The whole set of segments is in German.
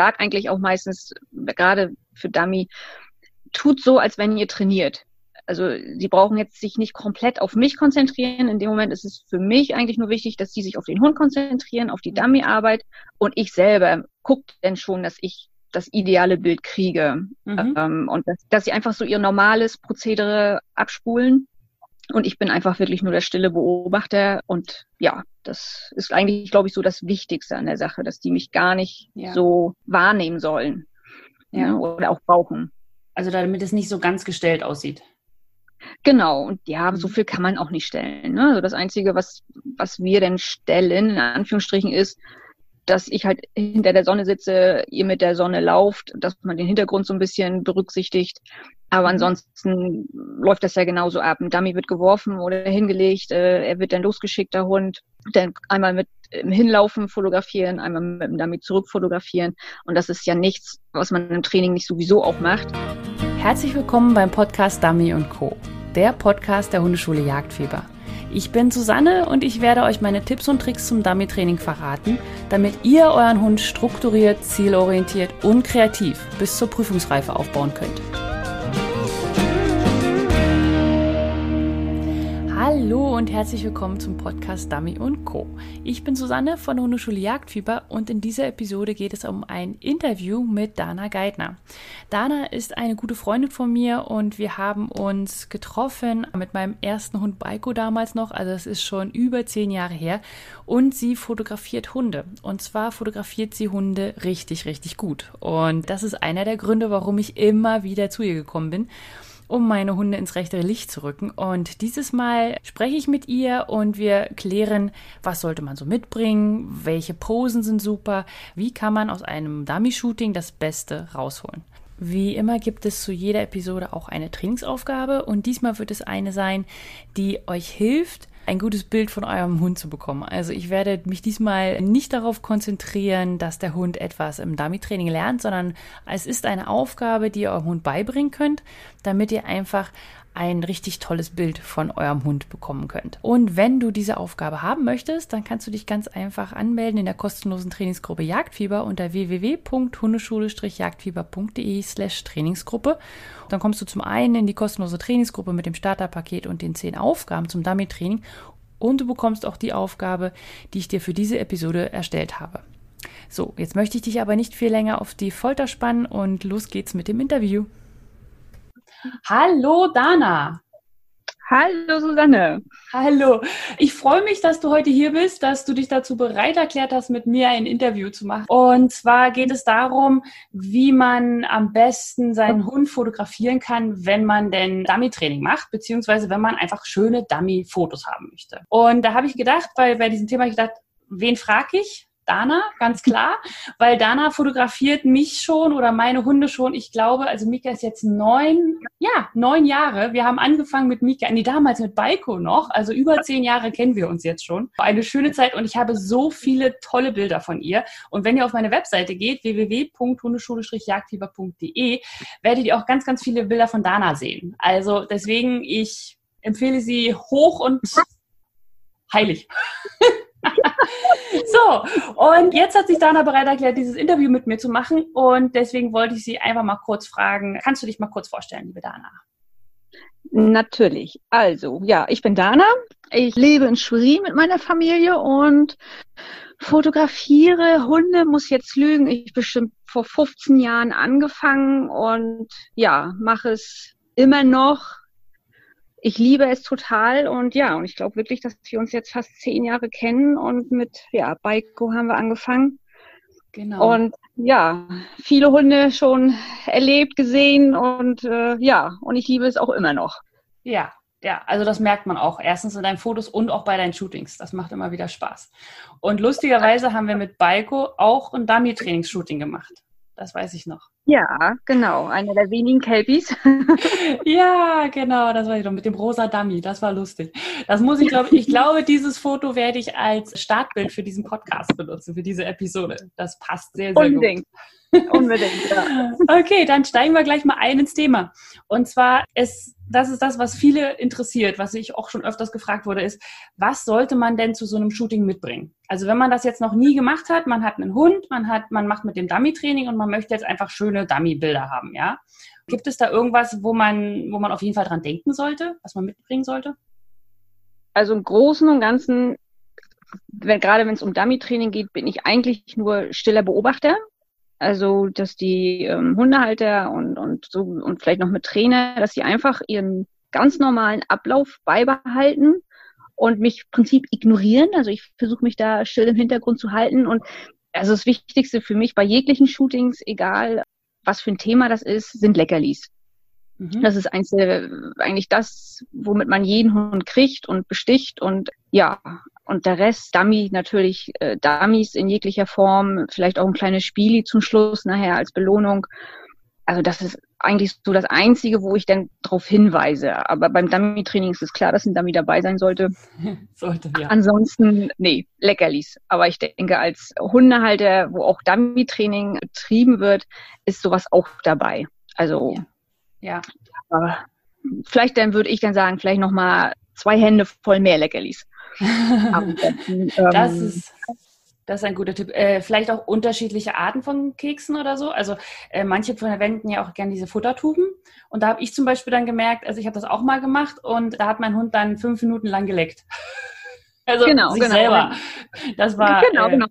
sage eigentlich auch meistens, gerade für Dummy, tut so, als wenn ihr trainiert. Also sie brauchen jetzt sich nicht komplett auf mich konzentrieren. In dem Moment ist es für mich eigentlich nur wichtig, dass sie sich auf den Hund konzentrieren, auf die Dummy-Arbeit und ich selber gucke dann schon, dass ich das ideale Bild kriege. Mhm. Ähm, und dass, dass sie einfach so ihr normales Prozedere abspulen. Und ich bin einfach wirklich nur der stille Beobachter. Und ja, das ist eigentlich, glaube ich, so das Wichtigste an der Sache, dass die mich gar nicht ja. so wahrnehmen sollen. Ja. ja. Oder auch brauchen. Also damit es nicht so ganz gestellt aussieht. Genau, und ja, so mhm. viel kann man auch nicht stellen. Ne? Also das Einzige, was, was wir denn stellen, in Anführungsstrichen, ist, dass ich halt hinter der Sonne sitze, ihr mit der Sonne lauft, dass man den Hintergrund so ein bisschen berücksichtigt. Aber mhm. ansonsten läuft das ja genauso ab. Ein Dummy wird geworfen oder hingelegt, äh, er wird dann losgeschickt, der Hund, dann einmal mit im Hinlaufen fotografieren, einmal mit dem Dummy zurück fotografieren. Und das ist ja nichts, was man im Training nicht sowieso auch macht. Herzlich willkommen beim Podcast Dummy Co., der Podcast der Hundeschule Jagdfieber. Ich bin Susanne und ich werde euch meine Tipps und Tricks zum Dummy-Training verraten, damit ihr euren Hund strukturiert, zielorientiert und kreativ bis zur Prüfungsreife aufbauen könnt. Hallo und herzlich willkommen zum Podcast Dummy und Co. Ich bin Susanne von Hundeschule Jagdfieber und in dieser Episode geht es um ein Interview mit Dana Geithner. Dana ist eine gute Freundin von mir und wir haben uns getroffen mit meinem ersten Hund Baiko damals noch, also es ist schon über zehn Jahre her und sie fotografiert Hunde und zwar fotografiert sie Hunde richtig, richtig gut und das ist einer der Gründe, warum ich immer wieder zu ihr gekommen bin um meine Hunde ins rechte Licht zu rücken. Und dieses Mal spreche ich mit ihr und wir klären, was sollte man so mitbringen, welche Posen sind super, wie kann man aus einem Dummy-Shooting das Beste rausholen. Wie immer gibt es zu jeder Episode auch eine Trainingsaufgabe und diesmal wird es eine sein, die euch hilft, ein gutes Bild von eurem Hund zu bekommen. Also ich werde mich diesmal nicht darauf konzentrieren, dass der Hund etwas im Dummy-Training lernt, sondern es ist eine Aufgabe, die ihr eurem Hund beibringen könnt, damit ihr einfach ein richtig tolles Bild von eurem Hund bekommen könnt. Und wenn du diese Aufgabe haben möchtest, dann kannst du dich ganz einfach anmelden in der kostenlosen Trainingsgruppe Jagdfieber unter www.hundeschule-jagdfieber.de slash Trainingsgruppe. Dann kommst du zum einen in die kostenlose Trainingsgruppe mit dem Starterpaket und den zehn Aufgaben zum Dummy-Training und du bekommst auch die Aufgabe, die ich dir für diese Episode erstellt habe. So, jetzt möchte ich dich aber nicht viel länger auf die Folter spannen und los geht's mit dem Interview. Hallo Dana. Hallo Susanne. Hallo. Ich freue mich, dass du heute hier bist, dass du dich dazu bereit erklärt hast, mit mir ein Interview zu machen. Und zwar geht es darum, wie man am besten seinen Hund fotografieren kann, wenn man denn Dummy-Training macht, beziehungsweise wenn man einfach schöne Dummy-Fotos haben möchte. Und da habe ich gedacht, weil bei diesem Thema ich gedacht, wen frage ich? Dana, ganz klar, weil Dana fotografiert mich schon oder meine Hunde schon. Ich glaube, also Mika ist jetzt neun, ja, neun Jahre. Wir haben angefangen mit Mika, nee, damals mit Baiko noch, also über zehn Jahre kennen wir uns jetzt schon. Eine schöne Zeit und ich habe so viele tolle Bilder von ihr. Und wenn ihr auf meine Webseite geht, www.hundeschule-jagdfieber.de, werdet ihr auch ganz, ganz viele Bilder von Dana sehen. Also deswegen, ich empfehle sie hoch und heilig. so, und jetzt hat sich Dana bereit erklärt, dieses Interview mit mir zu machen. Und deswegen wollte ich Sie einfach mal kurz fragen, kannst du dich mal kurz vorstellen, liebe Dana? Natürlich. Also, ja, ich bin Dana. Ich lebe in Schwerin mit meiner Familie und fotografiere Hunde, muss jetzt lügen. Ich bestimmt vor 15 Jahren angefangen und ja, mache es immer noch ich liebe es total und ja, und ich glaube wirklich, dass wir uns jetzt fast zehn Jahre kennen und mit, ja, Baiko haben wir angefangen. Genau. Und ja, viele Hunde schon erlebt, gesehen und äh, ja, und ich liebe es auch immer noch. Ja, ja, also das merkt man auch. Erstens in deinen Fotos und auch bei deinen Shootings. Das macht immer wieder Spaß. Und lustigerweise haben wir mit Baiko auch ein Dummy-Trainings-Shooting gemacht. Das weiß ich noch. Ja, genau. Einer der wenigen Kelpies. ja, genau. Das war ich noch mit dem rosa Dummy. Das war lustig. Das muss ich, glaube ich, glaube, dieses Foto werde ich als Startbild für diesen Podcast benutzen, für diese Episode. Das passt sehr, sehr Unbedingt. gut. Unbedingt, ja. Okay, dann steigen wir gleich mal ein ins Thema. Und zwar ist, das ist das, was viele interessiert, was ich auch schon öfters gefragt wurde, ist, was sollte man denn zu so einem Shooting mitbringen? Also wenn man das jetzt noch nie gemacht hat, man hat einen Hund, man hat, man macht mit dem Dummy-Training und man möchte jetzt einfach schöne Dummy-Bilder haben, ja? Gibt es da irgendwas, wo man, wo man auf jeden Fall dran denken sollte, was man mitbringen sollte? Also im Großen und Ganzen, wenn, gerade wenn es um Dummy-Training geht, bin ich eigentlich nur stiller Beobachter. Also, dass die ähm, Hundehalter und, und so und vielleicht noch mit Trainer, dass sie einfach ihren ganz normalen Ablauf beibehalten und mich im Prinzip ignorieren. Also ich versuche mich da still im Hintergrund zu halten. Und also das Wichtigste für mich bei jeglichen Shootings, egal was für ein Thema das ist, sind Leckerlis. Mhm. Das ist eigentlich das, womit man jeden Hund kriegt und besticht und ja, und der Rest, Dummy natürlich, äh, Dummies in jeglicher Form, vielleicht auch ein kleines Spieli zum Schluss nachher als Belohnung. Also das ist eigentlich so das Einzige, wo ich dann darauf hinweise. Aber beim Dummy-Training ist es klar, dass ein Dummy dabei sein sollte. sollte, ja. Ansonsten, nee, Leckerlis. Aber ich denke, als Hundehalter, wo auch Dummy-Training betrieben wird, ist sowas auch dabei. Also ja. Ja. Aber vielleicht dann würde ich dann sagen, vielleicht nochmal zwei Hände voll mehr Leckerlis. ähm, das ist das ist ein guter Tipp. Äh, vielleicht auch unterschiedliche Arten von Keksen oder so. Also äh, manche verwenden ja auch gerne diese Futtertuben. Und da habe ich zum Beispiel dann gemerkt, also ich habe das auch mal gemacht und da hat mein Hund dann fünf Minuten lang geleckt. Also genau, sich genau. selber. Das war genau, äh, genau.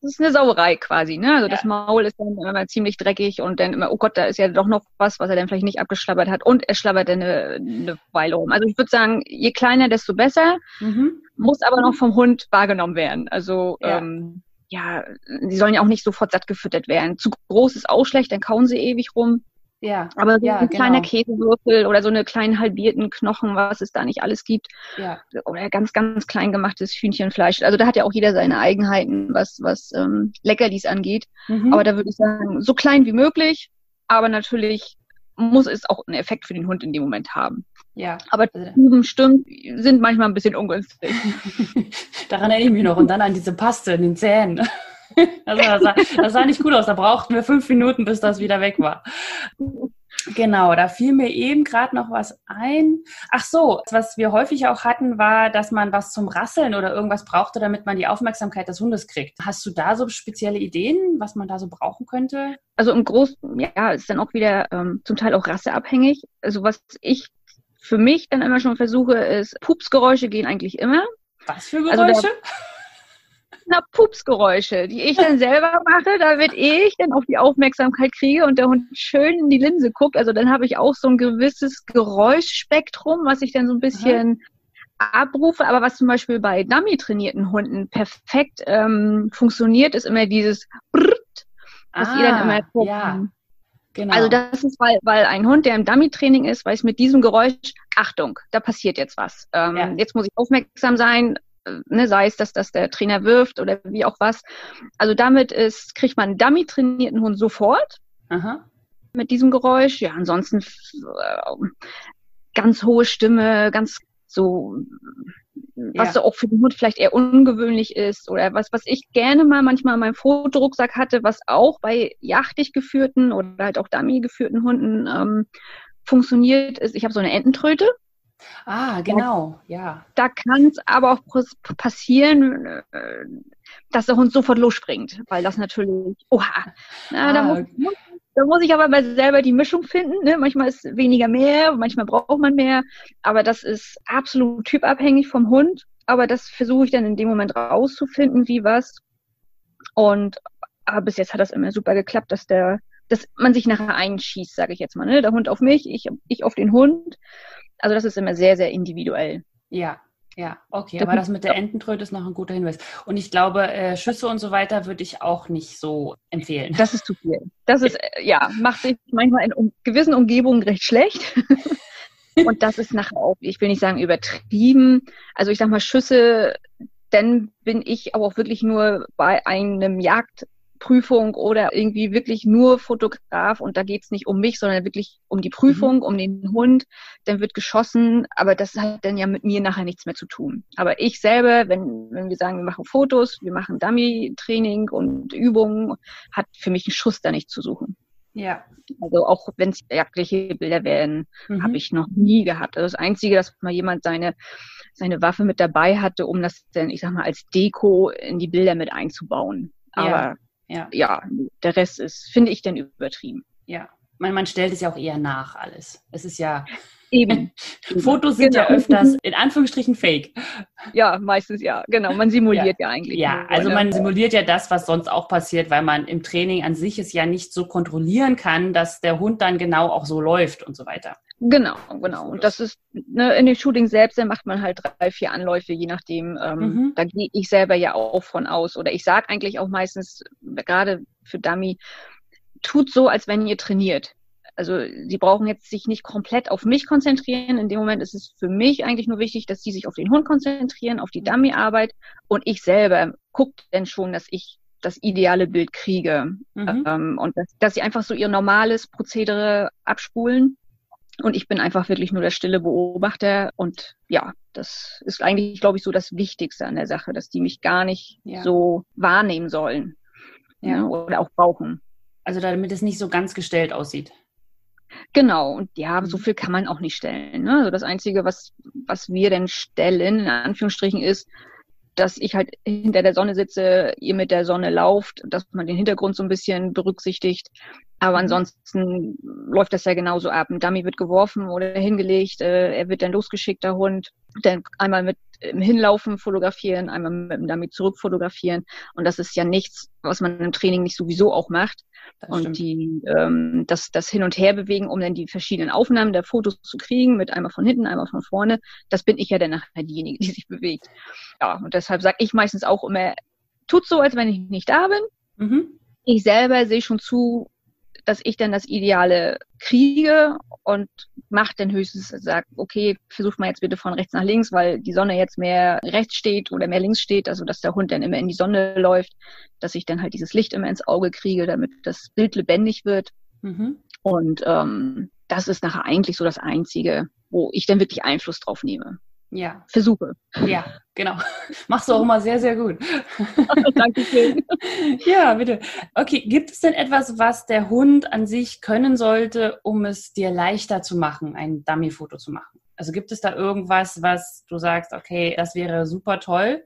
Das ist eine Sauerei quasi. Ne? Also ja. das Maul ist dann immer ziemlich dreckig und dann immer, oh Gott, da ist ja doch noch was, was er dann vielleicht nicht abgeschlabbert hat und er schlabbert dann eine, eine Weile rum. Also ich würde sagen, je kleiner, desto besser. Mhm. Muss aber noch vom Hund wahrgenommen werden. Also ja. Ähm, ja, sie sollen ja auch nicht sofort satt gefüttert werden. Zu groß ist auch schlecht, dann kauen sie ewig rum. Ja. Aber so ja, ein genau. kleiner Käsewürfel oder so eine kleinen halbierten Knochen, was es da nicht alles gibt. Ja. Oder ganz, ganz klein gemachtes Hühnchenfleisch. Also da hat ja auch jeder seine Eigenheiten, was, was ähm, Leckerlis angeht. Mhm. Aber da würde ich sagen, so klein wie möglich, aber natürlich muss es auch einen Effekt für den Hund in dem Moment haben. Ja. Aber Tuben also stimmt, sind manchmal ein bisschen ungünstig. Daran erinnere ich mich noch. Und dann an diese Paste in den Zähnen. Also das, sah, das sah nicht gut aus. Da brauchten wir fünf Minuten, bis das wieder weg war. Genau, da fiel mir eben gerade noch was ein. Ach so, was wir häufig auch hatten, war, dass man was zum Rasseln oder irgendwas brauchte, damit man die Aufmerksamkeit des Hundes kriegt. Hast du da so spezielle Ideen, was man da so brauchen könnte? Also im Großen, ja, ist dann auch wieder ähm, zum Teil auch rasseabhängig. Also was ich für mich dann immer schon versuche, ist, Pupsgeräusche gehen eigentlich immer. Was für Geräusche? Also na, Pupsgeräusche, die ich dann selber mache, damit ich dann auch die Aufmerksamkeit kriege und der Hund schön in die Linse guckt. Also dann habe ich auch so ein gewisses Geräuschspektrum, was ich dann so ein bisschen Aha. abrufe. Aber was zum Beispiel bei Dummy-trainierten Hunden perfekt ähm, funktioniert, ist immer dieses Brrrt, was ah, ihr dann immer guckt. Ja. Genau. Also das ist, weil, weil ein Hund, der im Dummy-Training ist, weiß mit diesem Geräusch, Achtung, da passiert jetzt was. Ähm, ja. Jetzt muss ich aufmerksam sein, ne, sei es, dass das der Trainer wirft oder wie auch was. Also damit ist, kriegt man einen Dummy-trainierten Hund sofort. Aha. Mit diesem Geräusch. Ja, ansonsten äh, ganz hohe Stimme, ganz so, was ja. so auch für den Hund vielleicht eher ungewöhnlich ist oder was, was ich gerne mal manchmal in meinem Fotorucksack hatte, was auch bei jachtig geführten oder halt auch Dummy geführten Hunden ähm, funktioniert, ist, ich habe so eine Ententröte. Ah, genau, ja. Da kann es aber auch passieren, äh, dass der Hund sofort losspringt, weil das natürlich, oha, na, ah, da, muss, muss, da muss ich aber mal selber die Mischung finden. Ne? Manchmal ist weniger mehr, manchmal braucht man mehr, aber das ist absolut typabhängig vom Hund. Aber das versuche ich dann in dem Moment rauszufinden, wie was. Und aber bis jetzt hat das immer super geklappt, dass der, dass man sich nachher einschießt, sage ich jetzt mal. Ne? Der Hund auf mich, ich, ich auf den Hund. Also das ist immer sehr, sehr individuell. Ja, ja, okay, aber das mit der Ententröte ist noch ein guter Hinweis. Und ich glaube, äh, Schüsse und so weiter würde ich auch nicht so empfehlen. Das ist zu viel. Das ist, äh, ja, macht sich manchmal in um, gewissen Umgebungen recht schlecht. und das ist nachher auch, ich will nicht sagen übertrieben. Also ich sag mal, Schüsse, dann bin ich aber auch wirklich nur bei einem Jagd Prüfung oder irgendwie wirklich nur Fotograf und da geht's nicht um mich, sondern wirklich um die Prüfung, mhm. um den Hund, dann wird geschossen, aber das hat dann ja mit mir nachher nichts mehr zu tun. Aber ich selber, wenn, wenn wir sagen, wir machen Fotos, wir machen Dummy-Training und Übungen, hat für mich ein Schuss da nicht zu suchen. Ja. Also auch wenn es jagdliche Bilder werden, mhm. habe ich noch nie gehabt. Also das Einzige, dass mal jemand seine seine Waffe mit dabei hatte, um das dann, ich sag mal, als Deko in die Bilder mit einzubauen. Aber ja, ja. ja der Rest ist, finde ich, dann übertrieben. Ja, man, man stellt es ja auch eher nach alles. Es ist ja Eben. Fotos sind genau. ja öfters in Anführungsstrichen fake. Ja, meistens ja, genau. Man simuliert ja, ja eigentlich. Ja, also man simuliert ja das, was sonst auch passiert, weil man im Training an sich es ja nicht so kontrollieren kann, dass der Hund dann genau auch so läuft und so weiter. Genau, genau. Und das ist, ne, in dem Shooting selbst, da macht man halt drei, vier Anläufe, je nachdem. Ähm, mhm. Da gehe ich selber ja auch von aus. Oder ich sage eigentlich auch meistens, gerade für Dummy, tut so, als wenn ihr trainiert. Also sie brauchen jetzt sich nicht komplett auf mich konzentrieren. In dem Moment ist es für mich eigentlich nur wichtig, dass sie sich auf den Hund konzentrieren, auf die Dummy-Arbeit und ich selber guckt denn schon, dass ich das ideale Bild kriege mhm. ähm, und dass, dass sie einfach so ihr normales Prozedere abspulen und ich bin einfach wirklich nur der stille Beobachter und ja, das ist eigentlich, glaube ich, so das Wichtigste an der Sache, dass die mich gar nicht ja. so wahrnehmen sollen ja. ja. oder auch brauchen. Also damit es nicht so ganz gestellt aussieht. Genau, und ja, so mhm. viel kann man auch nicht stellen. Ne? Also das Einzige, was, was wir denn stellen, in Anführungsstrichen, ist, dass ich halt hinter der Sonne sitze, ihr mit der Sonne lauft, dass man den Hintergrund so ein bisschen berücksichtigt. Aber mhm. ansonsten läuft das ja genauso ab. Ein Dummy wird geworfen oder hingelegt, äh, er wird dann losgeschickt, der Hund, dann einmal mit im Hinlaufen fotografieren, einmal mit dem Dummy zurück fotografieren. Und das ist ja nichts, was man im Training nicht sowieso auch macht. Und die ähm, das, das Hin- und Herbewegen, um dann die verschiedenen Aufnahmen der Fotos zu kriegen, mit einmal von hinten, einmal von vorne, das bin ich ja dann nachher diejenige, die sich bewegt. Ja, und deshalb sage ich meistens auch immer, tut so, als wenn ich nicht da bin. Mhm. Ich selber sehe schon zu, dass ich dann das Ideale kriege und macht dann höchstens, sagt, okay, versucht mal jetzt bitte von rechts nach links, weil die Sonne jetzt mehr rechts steht oder mehr links steht, also dass der Hund dann immer in die Sonne läuft, dass ich dann halt dieses Licht immer ins Auge kriege, damit das Bild lebendig wird. Mhm. Und ähm, das ist nachher eigentlich so das Einzige, wo ich dann wirklich Einfluss drauf nehme. Ja. Versuche. Ja, genau. Machst du auch immer sehr, sehr gut. Dankeschön. ja, bitte. Okay, gibt es denn etwas, was der Hund an sich können sollte, um es dir leichter zu machen, ein Dummy-Foto zu machen? Also gibt es da irgendwas, was du sagst, okay, das wäre super toll?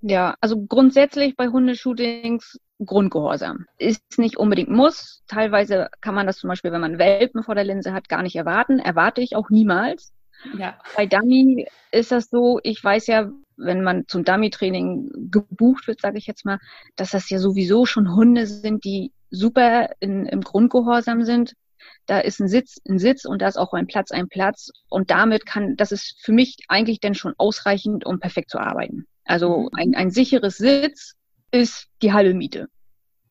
Ja, also grundsätzlich bei Hundeshootings Grundgehorsam. Ist nicht unbedingt muss. Teilweise kann man das zum Beispiel, wenn man Welpen vor der Linse hat, gar nicht erwarten. Erwarte ich auch niemals. Ja. Bei Dummy ist das so, ich weiß ja, wenn man zum Dummy-Training gebucht wird, sage ich jetzt mal, dass das ja sowieso schon Hunde sind, die super in, im Grundgehorsam sind. Da ist ein Sitz, ein Sitz und da ist auch ein Platz, ein Platz. Und damit kann, das ist für mich eigentlich dann schon ausreichend, um perfekt zu arbeiten. Also mhm. ein, ein sicheres Sitz ist die halbe Miete.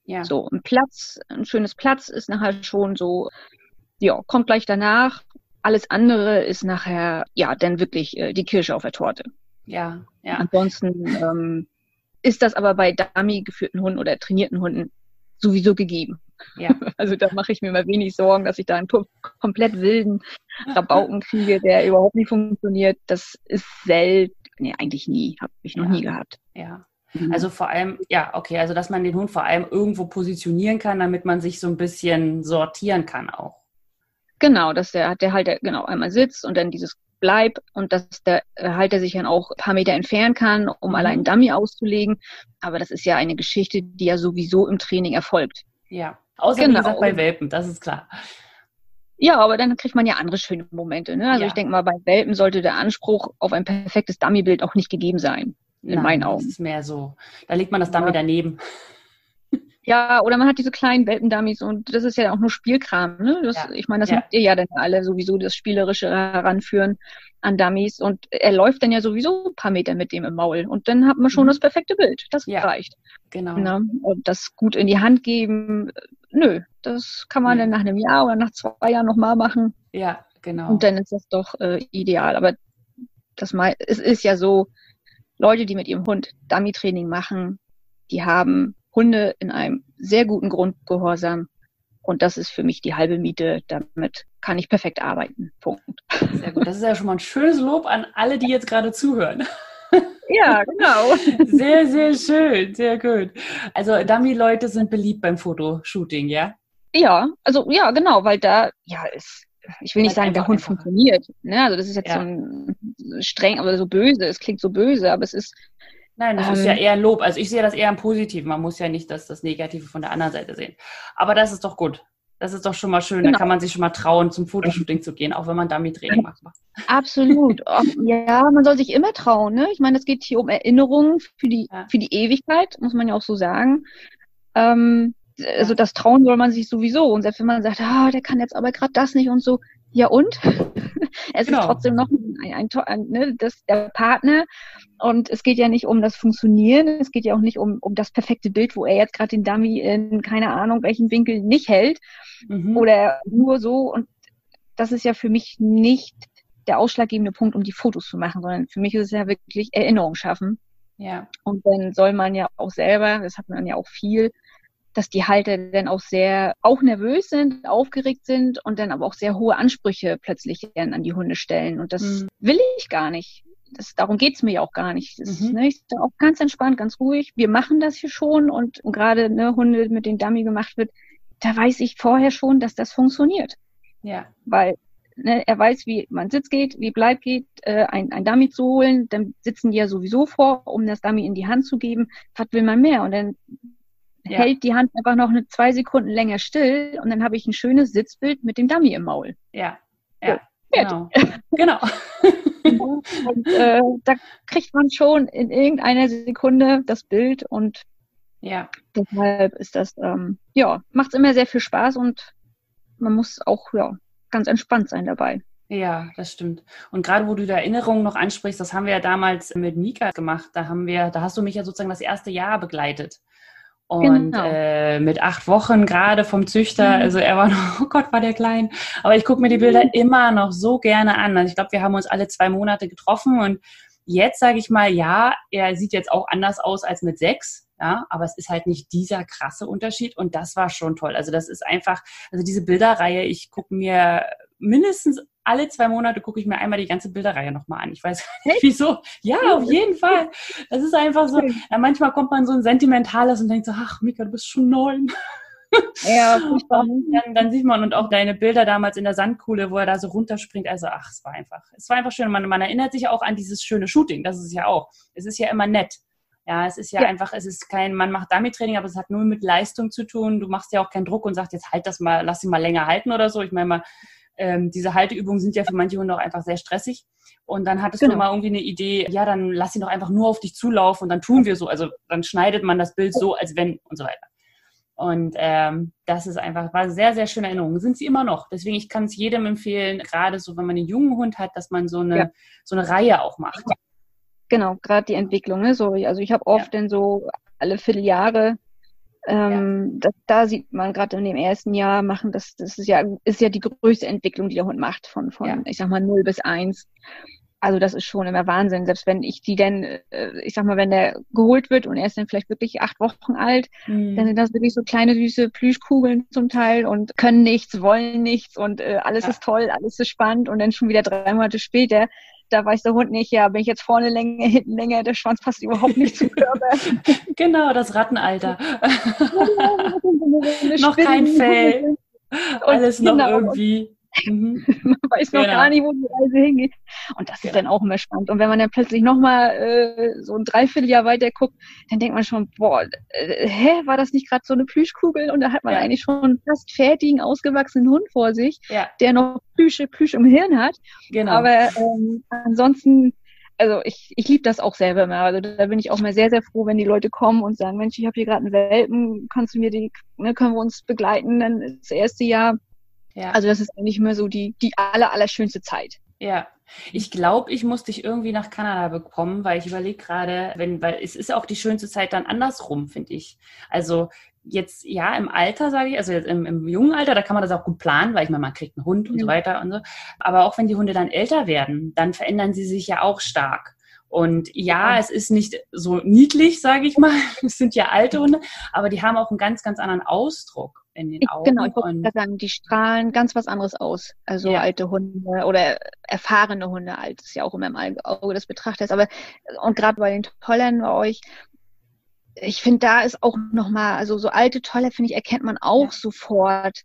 Ja. So, ein Platz, ein schönes Platz ist nachher schon so, ja, kommt gleich danach alles andere ist nachher, ja, dann wirklich äh, die Kirsche auf der Torte. Ja, ja. Ansonsten ähm, ist das aber bei Dummy geführten Hunden oder trainierten Hunden sowieso gegeben. Ja. Also da mache ich mir mal wenig Sorgen, dass ich da einen komplett wilden Rabauken kriege, der überhaupt nicht funktioniert. Das ist selten, nee, eigentlich nie, habe ich noch ja. nie gehabt. Ja. Mhm. Also vor allem, ja, okay, also dass man den Hund vor allem irgendwo positionieren kann, damit man sich so ein bisschen sortieren kann auch. Genau, dass der, der Halter genau einmal sitzt und dann dieses Bleib und dass der Halter sich dann auch ein paar Meter entfernen kann, um mhm. allein Dummy auszulegen. Aber das ist ja eine Geschichte, die ja sowieso im Training erfolgt. Ja, außer genau. wie gesagt bei Welpen, das ist klar. Ja, aber dann kriegt man ja andere schöne Momente. Ne? Also ja. ich denke mal, bei Welpen sollte der Anspruch auf ein perfektes Dummy-Bild auch nicht gegeben sein. In Nein, meinen Augen. Das ist mehr so. Da legt man das Dummy ja. daneben. Ja, oder man hat diese kleinen Welpendummies und das ist ja auch nur Spielkram. Ne? Das, ja. Ich meine, das ja. habt ihr ja dann alle sowieso das Spielerische heranführen an Dummies und er läuft dann ja sowieso ein paar Meter mit dem im Maul und dann hat man schon mhm. das perfekte Bild. Das ja. reicht. Genau. Ne? Und das gut in die Hand geben, nö, das kann man mhm. dann nach einem Jahr oder nach zwei Jahren nochmal machen. Ja, genau. Und dann ist das doch äh, ideal. Aber das mal, es ist ja so, Leute, die mit ihrem Hund Dummy-Training machen, die haben Hunde in einem sehr guten Grundgehorsam. Und das ist für mich die halbe Miete. Damit kann ich perfekt arbeiten. Punkt. Sehr gut. Das ist ja schon mal ein schönes Lob an alle, die jetzt gerade zuhören. Ja, genau. Sehr, sehr schön, sehr gut. Also Dummy-Leute sind beliebt beim Fotoshooting, ja? Ja, also ja, genau, weil da, ja, ist, ich will nicht sagen, der Hund funktioniert. Ne? Also das ist jetzt ja. so ein streng, aber so böse, es klingt so böse, aber es ist. Nein, das ähm, ist ja ähm, eher Lob. Also ich sehe das eher im Positiven. Man muss ja nicht das, das Negative von der anderen Seite sehen. Aber das ist doch gut. Das ist doch schon mal schön. Genau. Da kann man sich schon mal trauen, zum Fotoshooting zu gehen, auch wenn man damit Training macht. Absolut. ja, man soll sich immer trauen. Ne? Ich meine, es geht hier um Erinnerungen für die, ja. für die Ewigkeit, muss man ja auch so sagen. Ähm, also das Trauen soll man sich sowieso. Und selbst wenn man sagt, ah, der kann jetzt aber gerade das nicht und so, ja und? es genau. ist trotzdem noch ein, ein, ein, ne, das, der Partner. Und es geht ja nicht um das Funktionieren, es geht ja auch nicht um, um das perfekte Bild, wo er jetzt gerade den Dummy in keine Ahnung welchen Winkel nicht hält mhm. oder nur so. Und das ist ja für mich nicht der ausschlaggebende Punkt, um die Fotos zu machen, sondern für mich ist es ja wirklich Erinnerung schaffen. Ja. Und dann soll man ja auch selber, das hat man ja auch viel, dass die Halter dann auch sehr, auch nervös sind, aufgeregt sind und dann aber auch sehr hohe Ansprüche plötzlich an die Hunde stellen. Und das mhm. will ich gar nicht. Das, darum geht's mir ja auch gar nicht. Das mhm. ist, ne, ich bin auch ganz entspannt, ganz ruhig. Wir machen das hier schon und, und gerade ne, Hunde, mit denen Dummy gemacht wird, da weiß ich vorher schon, dass das funktioniert. Ja. Weil ne, er weiß, wie man Sitz geht, wie Bleib geht, äh, ein, ein Dummy zu holen. Dann sitzen die ja sowieso vor, um das Dummy in die Hand zu geben. Was will man mehr? Und dann ja. hält die Hand einfach noch eine zwei Sekunden länger still und dann habe ich ein schönes Sitzbild mit dem Dummy im Maul. Ja, ja. So, genau. genau. und äh, da kriegt man schon in irgendeiner Sekunde das Bild und ja. deshalb ist das, ähm, ja, macht immer sehr viel Spaß und man muss auch ja, ganz entspannt sein dabei. Ja, das stimmt. Und gerade wo du die Erinnerungen noch ansprichst, das haben wir ja damals mit Mika gemacht. Da haben wir, da hast du mich ja sozusagen das erste Jahr begleitet. Und genau. äh, mit acht Wochen gerade vom Züchter, mhm. also er war noch, oh Gott, war der klein. Aber ich gucke mir die Bilder mhm. immer noch so gerne an. Also ich glaube, wir haben uns alle zwei Monate getroffen und jetzt sage ich mal, ja, er sieht jetzt auch anders aus als mit sechs. Ja, aber es ist halt nicht dieser krasse Unterschied und das war schon toll. Also das ist einfach, also diese Bilderreihe, ich gucke mir mindestens alle zwei Monate gucke ich mir einmal die ganze Bilderreihe nochmal an. Ich weiß nicht wieso. Ja, auf jeden Fall. Das ist einfach so. Ja, manchmal kommt man so ein sentimentales und denkt so, ach, Mika, du bist schon neun. Ja, dann, dann, sieht man und auch deine Bilder damals in der Sandkuhle, wo er da so runterspringt. Also, ach, es war einfach, es war einfach schön. Man, man erinnert sich auch an dieses schöne Shooting. Das ist es ja auch. Es ist ja immer nett. Ja, es ist ja, ja, einfach, es ist kein, man macht Dummy-Training, aber es hat nur mit Leistung zu tun. Du machst ja auch keinen Druck und sagst, jetzt halt das mal, lass sie mal länger halten oder so. Ich meine mal, ähm, diese Halteübungen sind ja für manche Hunde auch einfach sehr stressig. Und dann hattest genau. du mal irgendwie eine Idee, ja, dann lass sie doch einfach nur auf dich zulaufen und dann tun wir so. Also dann schneidet man das Bild so, als wenn und so weiter. Und ähm, das ist einfach, war sehr, sehr schöne Erinnerung. Sind sie immer noch. Deswegen, ich kann es jedem empfehlen, gerade so, wenn man einen jungen Hund hat, dass man so eine, ja. so eine Reihe auch macht. Genau, gerade die Entwicklung. Ne? So, also ich habe oft ja. dann so alle Vierteljahre ähm, ja. das, da sieht man gerade in dem ersten Jahr machen, das, das ist ja, ist ja die größte Entwicklung, die der Hund macht, von, von ja. ich sag mal, 0 bis 1. Also das ist schon immer Wahnsinn. Selbst wenn ich die denn, äh, ich sag mal, wenn der geholt wird und er ist dann vielleicht wirklich acht Wochen alt, mhm. dann sind das wirklich so kleine süße Plüschkugeln zum Teil und können nichts, wollen nichts und äh, alles ja. ist toll, alles ist spannend und dann schon wieder drei Monate später da weiß der Hund nicht, ja, bin ich jetzt vorne länger, hinten länger, der Schwanz passt überhaupt nicht zum Körper. genau, das Rattenalter. noch kein Fell. Alles noch genau. irgendwie. Mhm. Man weiß noch genau. gar nicht, wo die Reise hingeht. Und das ist dann auch immer spannend. Und wenn man dann plötzlich nochmal äh, so ein Dreivierteljahr weiter guckt, dann denkt man schon, boah, äh, hä, war das nicht gerade so eine Plüschkugel? Und da hat man ja. eigentlich schon fast fertigen, ausgewachsenen Hund vor sich, ja. der noch Plüsche, Plüsch im Hirn hat. Genau. Aber ähm, ansonsten also ich, ich liebe das auch selber immer. Also da bin ich auch mal sehr, sehr froh, wenn die Leute kommen und sagen, Mensch, ich habe hier gerade einen Welpen, kannst du mir die, ne, können wir uns begleiten? Dann das erste Jahr ja. Also das ist eigentlich immer so die, die aller, aller schönste Zeit. Ja. Ich glaube, ich muss dich irgendwie nach Kanada bekommen, weil ich überlege gerade, wenn, weil es ist auch die schönste Zeit dann andersrum, finde ich. Also jetzt ja im Alter, sage ich, also jetzt im, im, jungen Alter, da kann man das auch gut planen, weil ich meine, man kriegt einen Hund und mhm. so weiter und so. Aber auch wenn die Hunde dann älter werden, dann verändern sie sich ja auch stark. Und ja, es ist nicht so niedlich, sage ich mal. Es sind ja alte Hunde, aber die haben auch einen ganz, ganz anderen Ausdruck in den Augen. Genau, ich wollte sagen, die strahlen ganz was anderes aus. Also ja. alte Hunde oder erfahrene Hunde, alt ist ja auch immer im Auge des Betrachters. Aber und gerade bei den Tollern bei euch, ich finde, da ist auch nochmal, also so alte Toller, finde ich, erkennt man auch ja. sofort.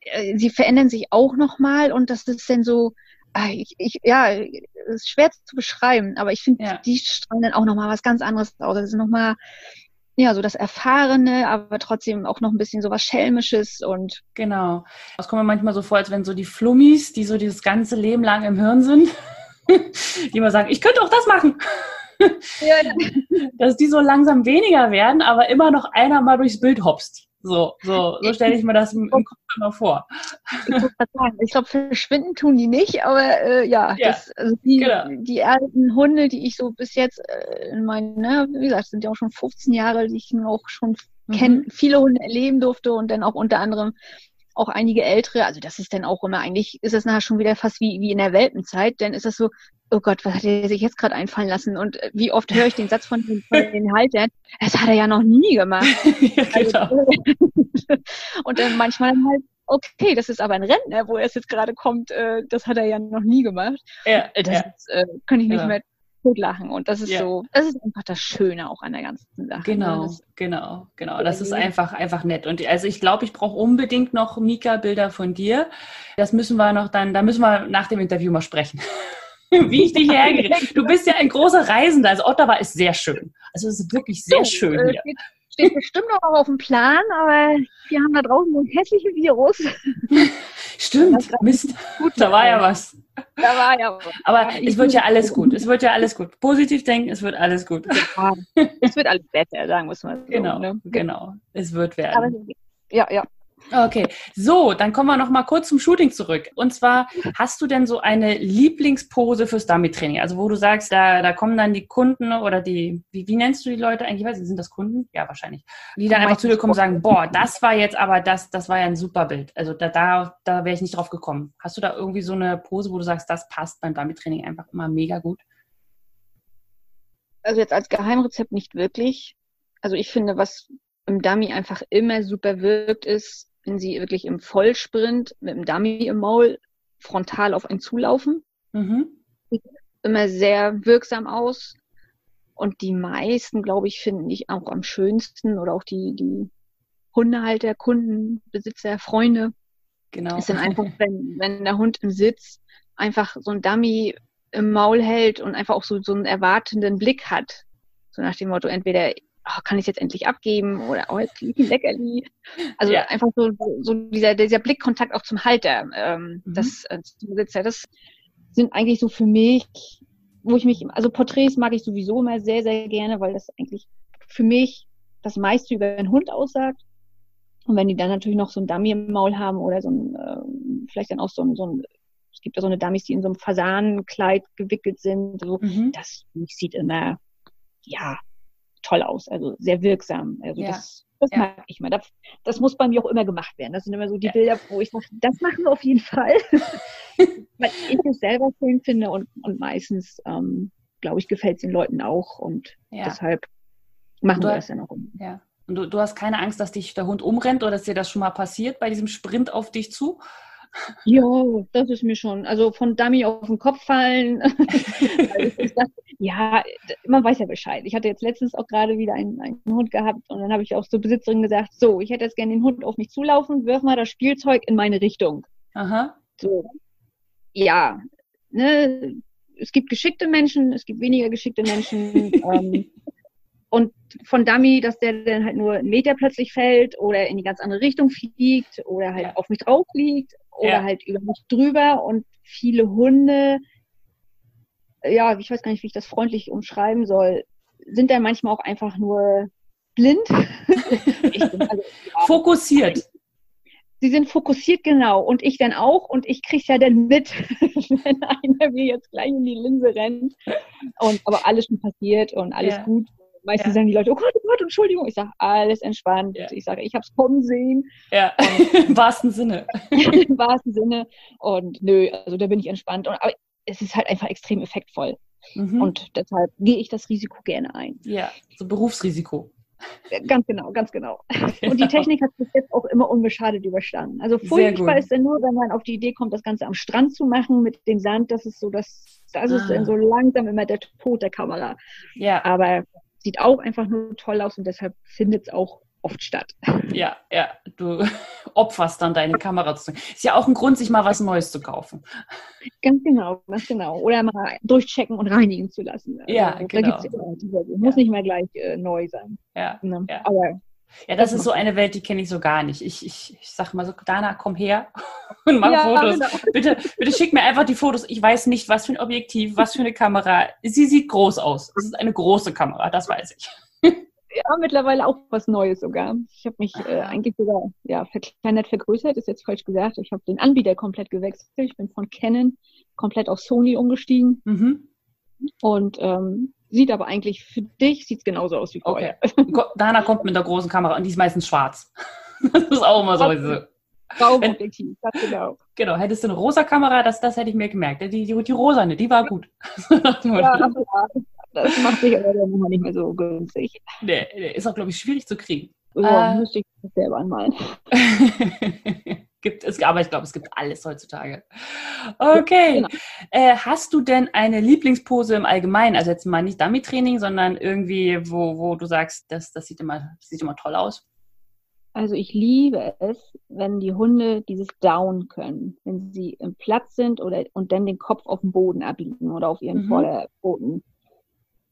Äh, sie verändern sich auch nochmal und das ist dann so, ah, ich, ich, ja, ist schwer zu beschreiben, aber ich finde, ja. die strahlen dann auch nochmal was ganz anderes aus. Das ist nochmal, ja, so das Erfahrene, aber trotzdem auch noch ein bisschen so was Schelmisches und. Genau. Das kommt mir manchmal so vor, als wenn so die Flummis, die so dieses ganze Leben lang im Hirn sind, die immer sagen, ich könnte auch das machen. Ja, ja. Dass die so langsam weniger werden, aber immer noch einer mal durchs Bild hopst. So, so, so stelle ich mir das im, im Kopf immer vor. Ich, glaube, verschwinden tun die nicht, aber äh, ja, ja das, also die, genau. die alten Hunde, die ich so bis jetzt äh, in meinen, ne, wie gesagt, sind ja auch schon 15 Jahre, die ich auch schon mhm. kenne, viele Hunde erleben durfte und dann auch unter anderem auch einige ältere, also das ist dann auch immer, eigentlich ist es nachher schon wieder fast wie, wie in der Welpenzeit, denn ist das so, oh Gott, was hat er sich jetzt gerade einfallen lassen? Und äh, wie oft höre ich den Satz von, den, von den Haltern, das hat er ja noch nie gemacht. ja, genau. und dann manchmal halt, okay, das ist aber ein Rentner, wo er jetzt gerade kommt, äh, das hat er ja noch nie gemacht. Ja, das ja. Ist, äh, kann ich nicht ja. mehr lachen. Und das ist ja. so, das ist einfach das Schöne auch an der ganzen Sache. Genau, das, genau, genau. Das ist einfach, einfach nett. Und also ich glaube, ich brauche unbedingt noch Mika-Bilder von dir. Das müssen wir noch dann, da müssen wir nach dem Interview mal sprechen. wie ich dich hergekriegt Du bist ja ein großer Reisender. Also Ottawa ist sehr schön. Also es ist wirklich sehr so, schön äh, hier. Steht, steht bestimmt noch auf dem Plan, aber wir haben da draußen so ein hässliches Virus. Stimmt, Mist. Gut, da war ja was. Da war ja was. Aber ja, es wird ja alles gut. Es wird ja alles gut. Positiv denken, es wird alles gut. Ja, es wird alles besser, sagen wir es mal so. Genau, ne? genau. Es wird werden. Aber, ja, ja. Okay, so, dann kommen wir noch mal kurz zum Shooting zurück. Und zwar, hast du denn so eine Lieblingspose fürs Dummy-Training? Also wo du sagst, da, da kommen dann die Kunden oder die, wie, wie nennst du die Leute eigentlich? Ich weiß nicht, sind das Kunden? Ja, wahrscheinlich. Die dann einfach zu dir kommen und sagen, boah, das war jetzt aber das, das war ja ein super Bild. Also da, da, da wäre ich nicht drauf gekommen. Hast du da irgendwie so eine Pose, wo du sagst, das passt beim Dummy-Training einfach immer mega gut? Also jetzt als Geheimrezept nicht wirklich. Also ich finde, was im Dummy einfach immer super wirkt, ist, wenn sie wirklich im Vollsprint mit dem Dummy im Maul frontal auf einen zulaufen. Mhm. Sieht immer sehr wirksam aus. Und die meisten, glaube ich, finden ich auch am schönsten oder auch die, die Hundehalter, Kunden, Besitzer, Freunde. Genau. Ist dann einfach, wenn, wenn der Hund im Sitz einfach so ein Dummy im Maul hält und einfach auch so, so einen erwartenden Blick hat. So nach dem Motto, entweder oh, kann ich es jetzt endlich abgeben oder oh, jetzt liegt ein Leckerli. Also ja. einfach so, so dieser, dieser Blickkontakt auch zum Halter, ähm, mhm. das, äh, das sind eigentlich so für mich, wo ich mich, also Porträts mag ich sowieso immer sehr, sehr gerne, weil das eigentlich für mich das meiste über einen Hund aussagt. Und wenn die dann natürlich noch so ein Dummy im Maul haben oder so ein, äh, vielleicht dann auch so ein, so ein es gibt ja so eine Dummies, die in so einem Fasanenkleid gewickelt sind. So, mhm. Das sieht immer, ja, toll aus, also sehr wirksam. Also ja. das, das ja. mag ich mal. Das, das, muss bei mir auch immer gemacht werden. Das sind immer so die ja. Bilder, wo ich sage, das machen wir auf jeden Fall. Weil ich es selber schön finde und, und meistens, ähm, glaube ich, gefällt es den Leuten auch und deshalb machen du, wir das dann auch. Ja. Und du, du hast keine Angst, dass dich der Hund umrennt oder dass dir das schon mal passiert bei diesem Sprint auf dich zu? Ja, das ist mir schon. Also von Dummy auf den Kopf fallen. das, ja, man weiß ja Bescheid. Ich hatte jetzt letztens auch gerade wieder einen, einen Hund gehabt und dann habe ich auch zur Besitzerin gesagt, so, ich hätte jetzt gerne den Hund auf mich zulaufen, wirf mal das Spielzeug in meine Richtung. Aha. So. Ja, ne, es gibt geschickte Menschen, es gibt weniger geschickte Menschen. ähm, und von Dummy, dass der dann halt nur einen Meter plötzlich fällt oder in die ganz andere Richtung fliegt oder halt ja. auf mich drauf liegt oder ja. halt über mich drüber und viele Hunde, ja, ich weiß gar nicht, wie ich das freundlich umschreiben soll, sind dann manchmal auch einfach nur blind. also, ja, Fokussiert. Sie sind fokussiert, genau. Und ich dann auch. Und ich krieg's ja dann mit, wenn einer mir jetzt gleich in die Linse rennt. Und aber alles schon passiert und alles ja. gut. Meistens ja. sagen die Leute, oh Gott, oh Gott, Entschuldigung. Ich sage, alles entspannt. Ja. Ich sage, ich habe es kommen sehen. Ja, im wahrsten Sinne. Im wahrsten Sinne. Und nö, also da bin ich entspannt. Und, aber es ist halt einfach extrem effektvoll. Mhm. Und deshalb gehe ich das Risiko gerne ein. Ja, so Berufsrisiko. Ganz genau, ganz genau. Und die Technik hat bis jetzt auch immer unbeschadet überstanden. Also furchtbar ist dann nur, wenn man auf die Idee kommt, das Ganze am Strand zu machen mit dem Sand. Das ist so, das, das ah. ist dann so langsam immer der Tod der Kamera. Ja. Aber sieht auch einfach nur toll aus und deshalb findet es auch oft statt. Ja, ja, du opferst dann deine Kamera. Ist ja auch ein Grund, sich mal was Neues zu kaufen. Ganz genau, ganz genau. Oder mal durchchecken und reinigen zu lassen. Ja, also, genau. Da gibt's ja, muss nicht mehr gleich äh, neu sein. Ja, ne? ja. Aber ja, das ist so eine Welt, die kenne ich so gar nicht. Ich, ich, ich sage mal so, Dana, komm her und mach ja, Fotos. Genau. Bitte, bitte schick mir einfach die Fotos. Ich weiß nicht, was für ein Objektiv, was für eine Kamera. Sie sieht groß aus. Es ist eine große Kamera, das weiß ich ja, mittlerweile auch was Neues sogar. Ich habe mich äh, eigentlich sogar ja, verkleinert, vergrößert, ist jetzt falsch gesagt. Ich habe den Anbieter komplett gewechselt. Ich bin von Canon komplett auf Sony umgestiegen. Mhm. Und ähm, sieht aber eigentlich für dich sieht's genauso aus wie vorher. Okay. Dana kommt mit der großen Kamera und die ist meistens schwarz. das ist auch immer so. Diese. Raumobjektiv, genau. Genau, hättest du eine rosa Kamera, das, das hätte ich mir gemerkt. Die, die, die rosane, die war gut. ja, das macht sich aber dann noch nicht mehr so günstig. Nee, ist auch, glaube ich, schwierig zu kriegen. Ja, äh, müsste ich das selber anmalen. gibt es, aber ich glaube, es gibt alles heutzutage. Okay. Genau. Äh, hast du denn eine Lieblingspose im Allgemeinen? Also jetzt mal nicht Dummy-Training, sondern irgendwie, wo, wo du sagst, das, das sieht, immer, sieht immer toll aus? Also ich liebe es, wenn die Hunde dieses Down können, wenn sie im Platz sind oder und dann den Kopf auf den Boden abliegen oder auf ihren mhm. Vorderboden.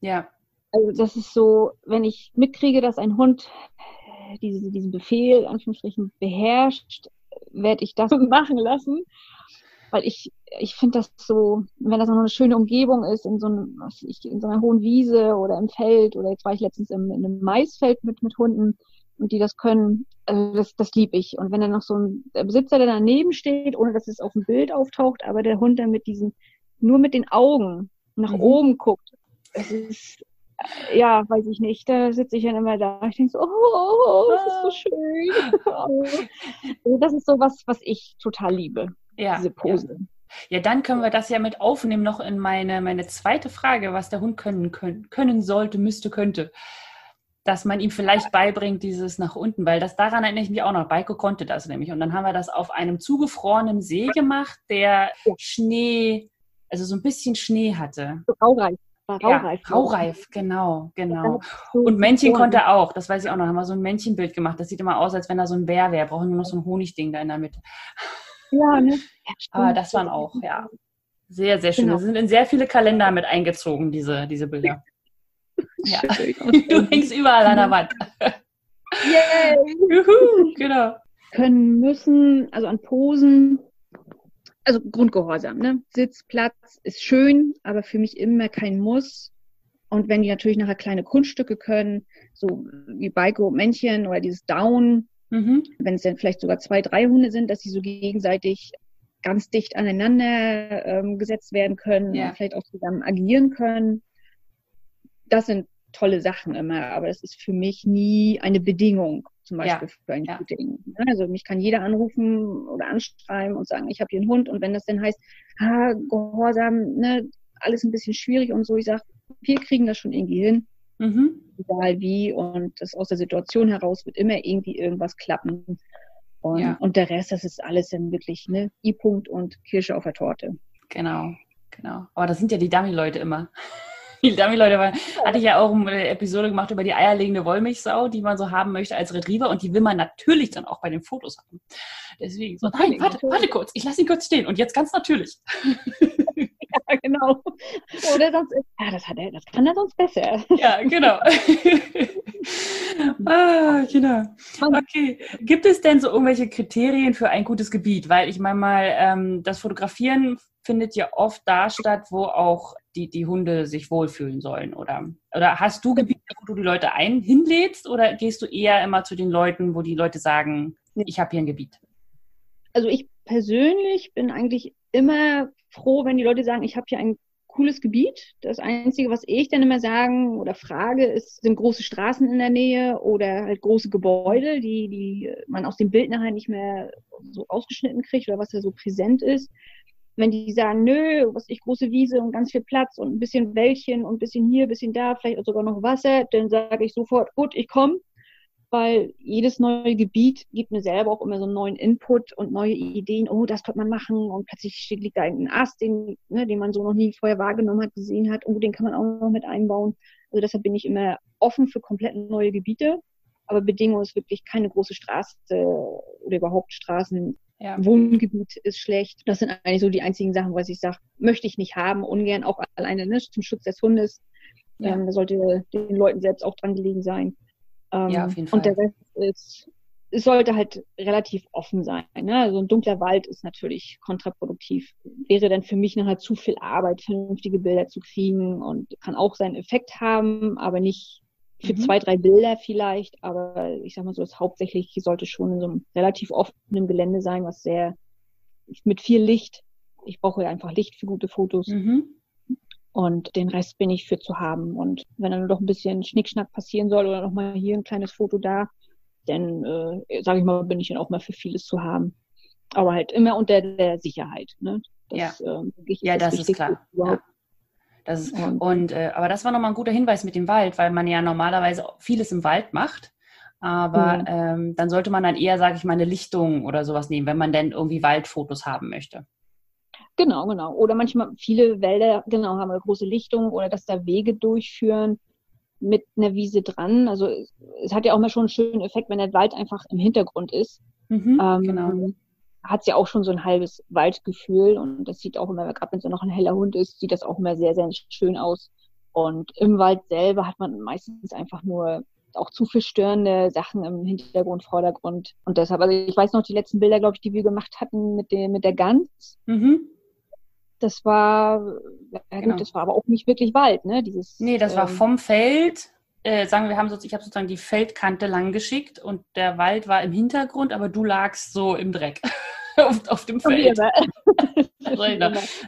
Ja. Also das ist so, wenn ich mitkriege, dass ein Hund diese, diesen Befehl, Anführungsstrichen, beherrscht, werde ich das machen lassen. Weil ich, ich finde das so, wenn das noch eine schöne Umgebung ist, in so, einem, ich, in so einer hohen Wiese oder im Feld, oder jetzt war ich letztens im, in einem Maisfeld mit, mit Hunden und die das können, also das, das liebe ich. Und wenn dann noch so ein Besitzer, der daneben steht, ohne dass es auf dem Bild auftaucht, aber der Hund dann mit diesen, nur mit den Augen nach mhm. oben guckt es ist, ja, weiß ich nicht, da sitze ich dann immer da. Ich denke so, oh, das ist so schön. also das ist so was, was ich total liebe, ja, diese Pose. Ja. Ja, dann können wir das ja mit aufnehmen noch in meine, meine zweite Frage, was der Hund können, können, können sollte, müsste, könnte. Dass man ihm vielleicht beibringt, dieses nach unten, weil das daran erinnere ich mich auch noch. Beiko konnte das nämlich. Und dann haben wir das auf einem zugefrorenen See gemacht, der ja. Schnee, also so ein bisschen Schnee hatte. So raureif. War raureif. Ja, raureif, genau, genau. Und Männchen konnte er auch, das weiß ich auch noch, haben wir so ein Männchenbild gemacht. Das sieht immer aus, als wenn da so ein Bär wäre. Brauchen nur noch so ein Honigding da in der Mitte. Ja, ne? Ja, Aber das waren auch, ja, sehr, sehr schön. Genau. sind in sehr viele Kalender mit eingezogen, diese, diese Bilder. ja. du hängst überall an der Wand. Yay! Juhu, genau. Können müssen, also an Posen, also Grundgehorsam, ne? Sitz, Platz ist schön, aber für mich immer kein Muss. Und wenn die natürlich nachher kleine Kunststücke können, so wie Baiko Männchen oder dieses Down, mhm. wenn es dann vielleicht sogar zwei, drei Hunde sind, dass sie so gegenseitig ganz dicht aneinander ähm, gesetzt werden können ja. und vielleicht auch zusammen agieren können. Das sind tolle Sachen immer, aber das ist für mich nie eine Bedingung zum Beispiel ja. für ein ja. Shooting. Also mich kann jeder anrufen oder anschreiben und sagen, ich habe hier einen Hund und wenn das dann heißt, ah, Gehorsam, ne, alles ein bisschen schwierig und so, ich sage, wir kriegen das schon irgendwie hin. Mhm. Egal wie und das aus der Situation heraus wird immer irgendwie irgendwas klappen. Und, ja. und der Rest, das ist alles dann wirklich ne, I-Punkt und Kirsche auf der Torte. Genau, genau. Aber das sind ja die Dummy-Leute immer die Dummy-Leute waren, hatte ich ja auch eine Episode gemacht über die eierlegende Wollmilchsau, die man so haben möchte als Retriever und die will man natürlich dann auch bei den Fotos haben. Deswegen so, nein, warte, warte kurz, ich lasse ihn kurz stehen und jetzt ganz natürlich. Ja, genau. Oder sonst, ja, das, hat er, das kann er sonst besser. Ja, genau. ah, genau. Okay. Gibt es denn so irgendwelche Kriterien für ein gutes Gebiet? Weil ich meine mal, ähm, das Fotografieren findet ja oft da statt, wo auch die, die Hunde sich wohlfühlen sollen. Oder, oder hast du Gebiete, wo du die Leute ein hinlädst oder gehst du eher immer zu den Leuten, wo die Leute sagen, ich habe hier ein Gebiet? Also ich persönlich bin eigentlich immer froh, wenn die Leute sagen, ich habe hier ein cooles Gebiet. Das Einzige, was ich dann immer sagen oder frage, ist, sind große Straßen in der Nähe oder halt große Gebäude, die, die man aus dem Bild nachher nicht mehr so ausgeschnitten kriegt oder was da so präsent ist. Wenn die sagen, nö, was ich große Wiese und ganz viel Platz und ein bisschen Wäldchen und ein bisschen hier, ein bisschen da, vielleicht sogar noch Wasser, dann sage ich sofort, gut, ich komme, weil jedes neue Gebiet gibt mir selber auch immer so einen neuen Input und neue Ideen, oh, das könnte man machen. Und plötzlich liegt da ein Ast, den, ne, den man so noch nie vorher wahrgenommen hat, gesehen hat, oh, den kann man auch noch mit einbauen. Also deshalb bin ich immer offen für komplett neue Gebiete, aber Bedingung ist wirklich keine große Straße oder überhaupt Straßen ja. Wohngebiet ist schlecht. Das sind eigentlich so die einzigen Sachen, was ich sage, möchte ich nicht haben, ungern auch alleine ne, zum Schutz des Hundes. Ja. Ähm, da sollte den Leuten selbst auch dran gelegen sein. Ähm, ja, auf jeden Fall. Und der Rest ist, es sollte halt relativ offen sein. Ne? Also ein dunkler Wald ist natürlich kontraproduktiv. Wäre dann für mich nachher zu viel Arbeit, vernünftige Bilder zu kriegen und kann auch seinen Effekt haben, aber nicht für mhm. zwei, drei Bilder vielleicht, aber ich sag mal so, das hauptsächlich sollte schon in so einem relativ offenen Gelände sein, was sehr mit viel Licht. Ich brauche ja einfach Licht für gute Fotos. Mhm. Und den Rest bin ich für zu haben. Und wenn dann doch ein bisschen Schnickschnack passieren soll oder nochmal hier ein kleines Foto da, dann äh, sage ich mal, bin ich dann auch mal für vieles zu haben. Aber halt immer unter der Sicherheit. Ne? Das, ja, äh, ja das, das ist klar. Ja. Das ist, und äh, aber das war nochmal ein guter Hinweis mit dem Wald, weil man ja normalerweise vieles im Wald macht. Aber mhm. ähm, dann sollte man dann eher, sage ich mal, eine Lichtung oder sowas nehmen, wenn man denn irgendwie Waldfotos haben möchte. Genau, genau. Oder manchmal viele Wälder, genau, haben eine große Lichtung oder dass da Wege durchführen mit einer Wiese dran. Also es, es hat ja auch mal schon einen schönen Effekt, wenn der Wald einfach im Hintergrund ist. Mhm, ähm, genau hat sie auch schon so ein halbes Waldgefühl und das sieht auch immer, gerade wenn es noch ein heller Hund ist, sieht das auch immer sehr, sehr schön aus. Und im Wald selber hat man meistens einfach nur auch zu viel störende Sachen im Hintergrund, Vordergrund. Und deshalb, also ich weiß noch die letzten Bilder, glaube ich, die wir gemacht hatten mit, dem, mit der Gans. Mhm. Das war, ja genau. gut, das war aber auch nicht wirklich Wald, ne? Dieses, nee, das ähm, war vom Feld äh, sagen wir haben so, ich habe sozusagen die Feldkante lang geschickt und der Wald war im Hintergrund, aber du lagst so im Dreck. auf, auf dem Feld.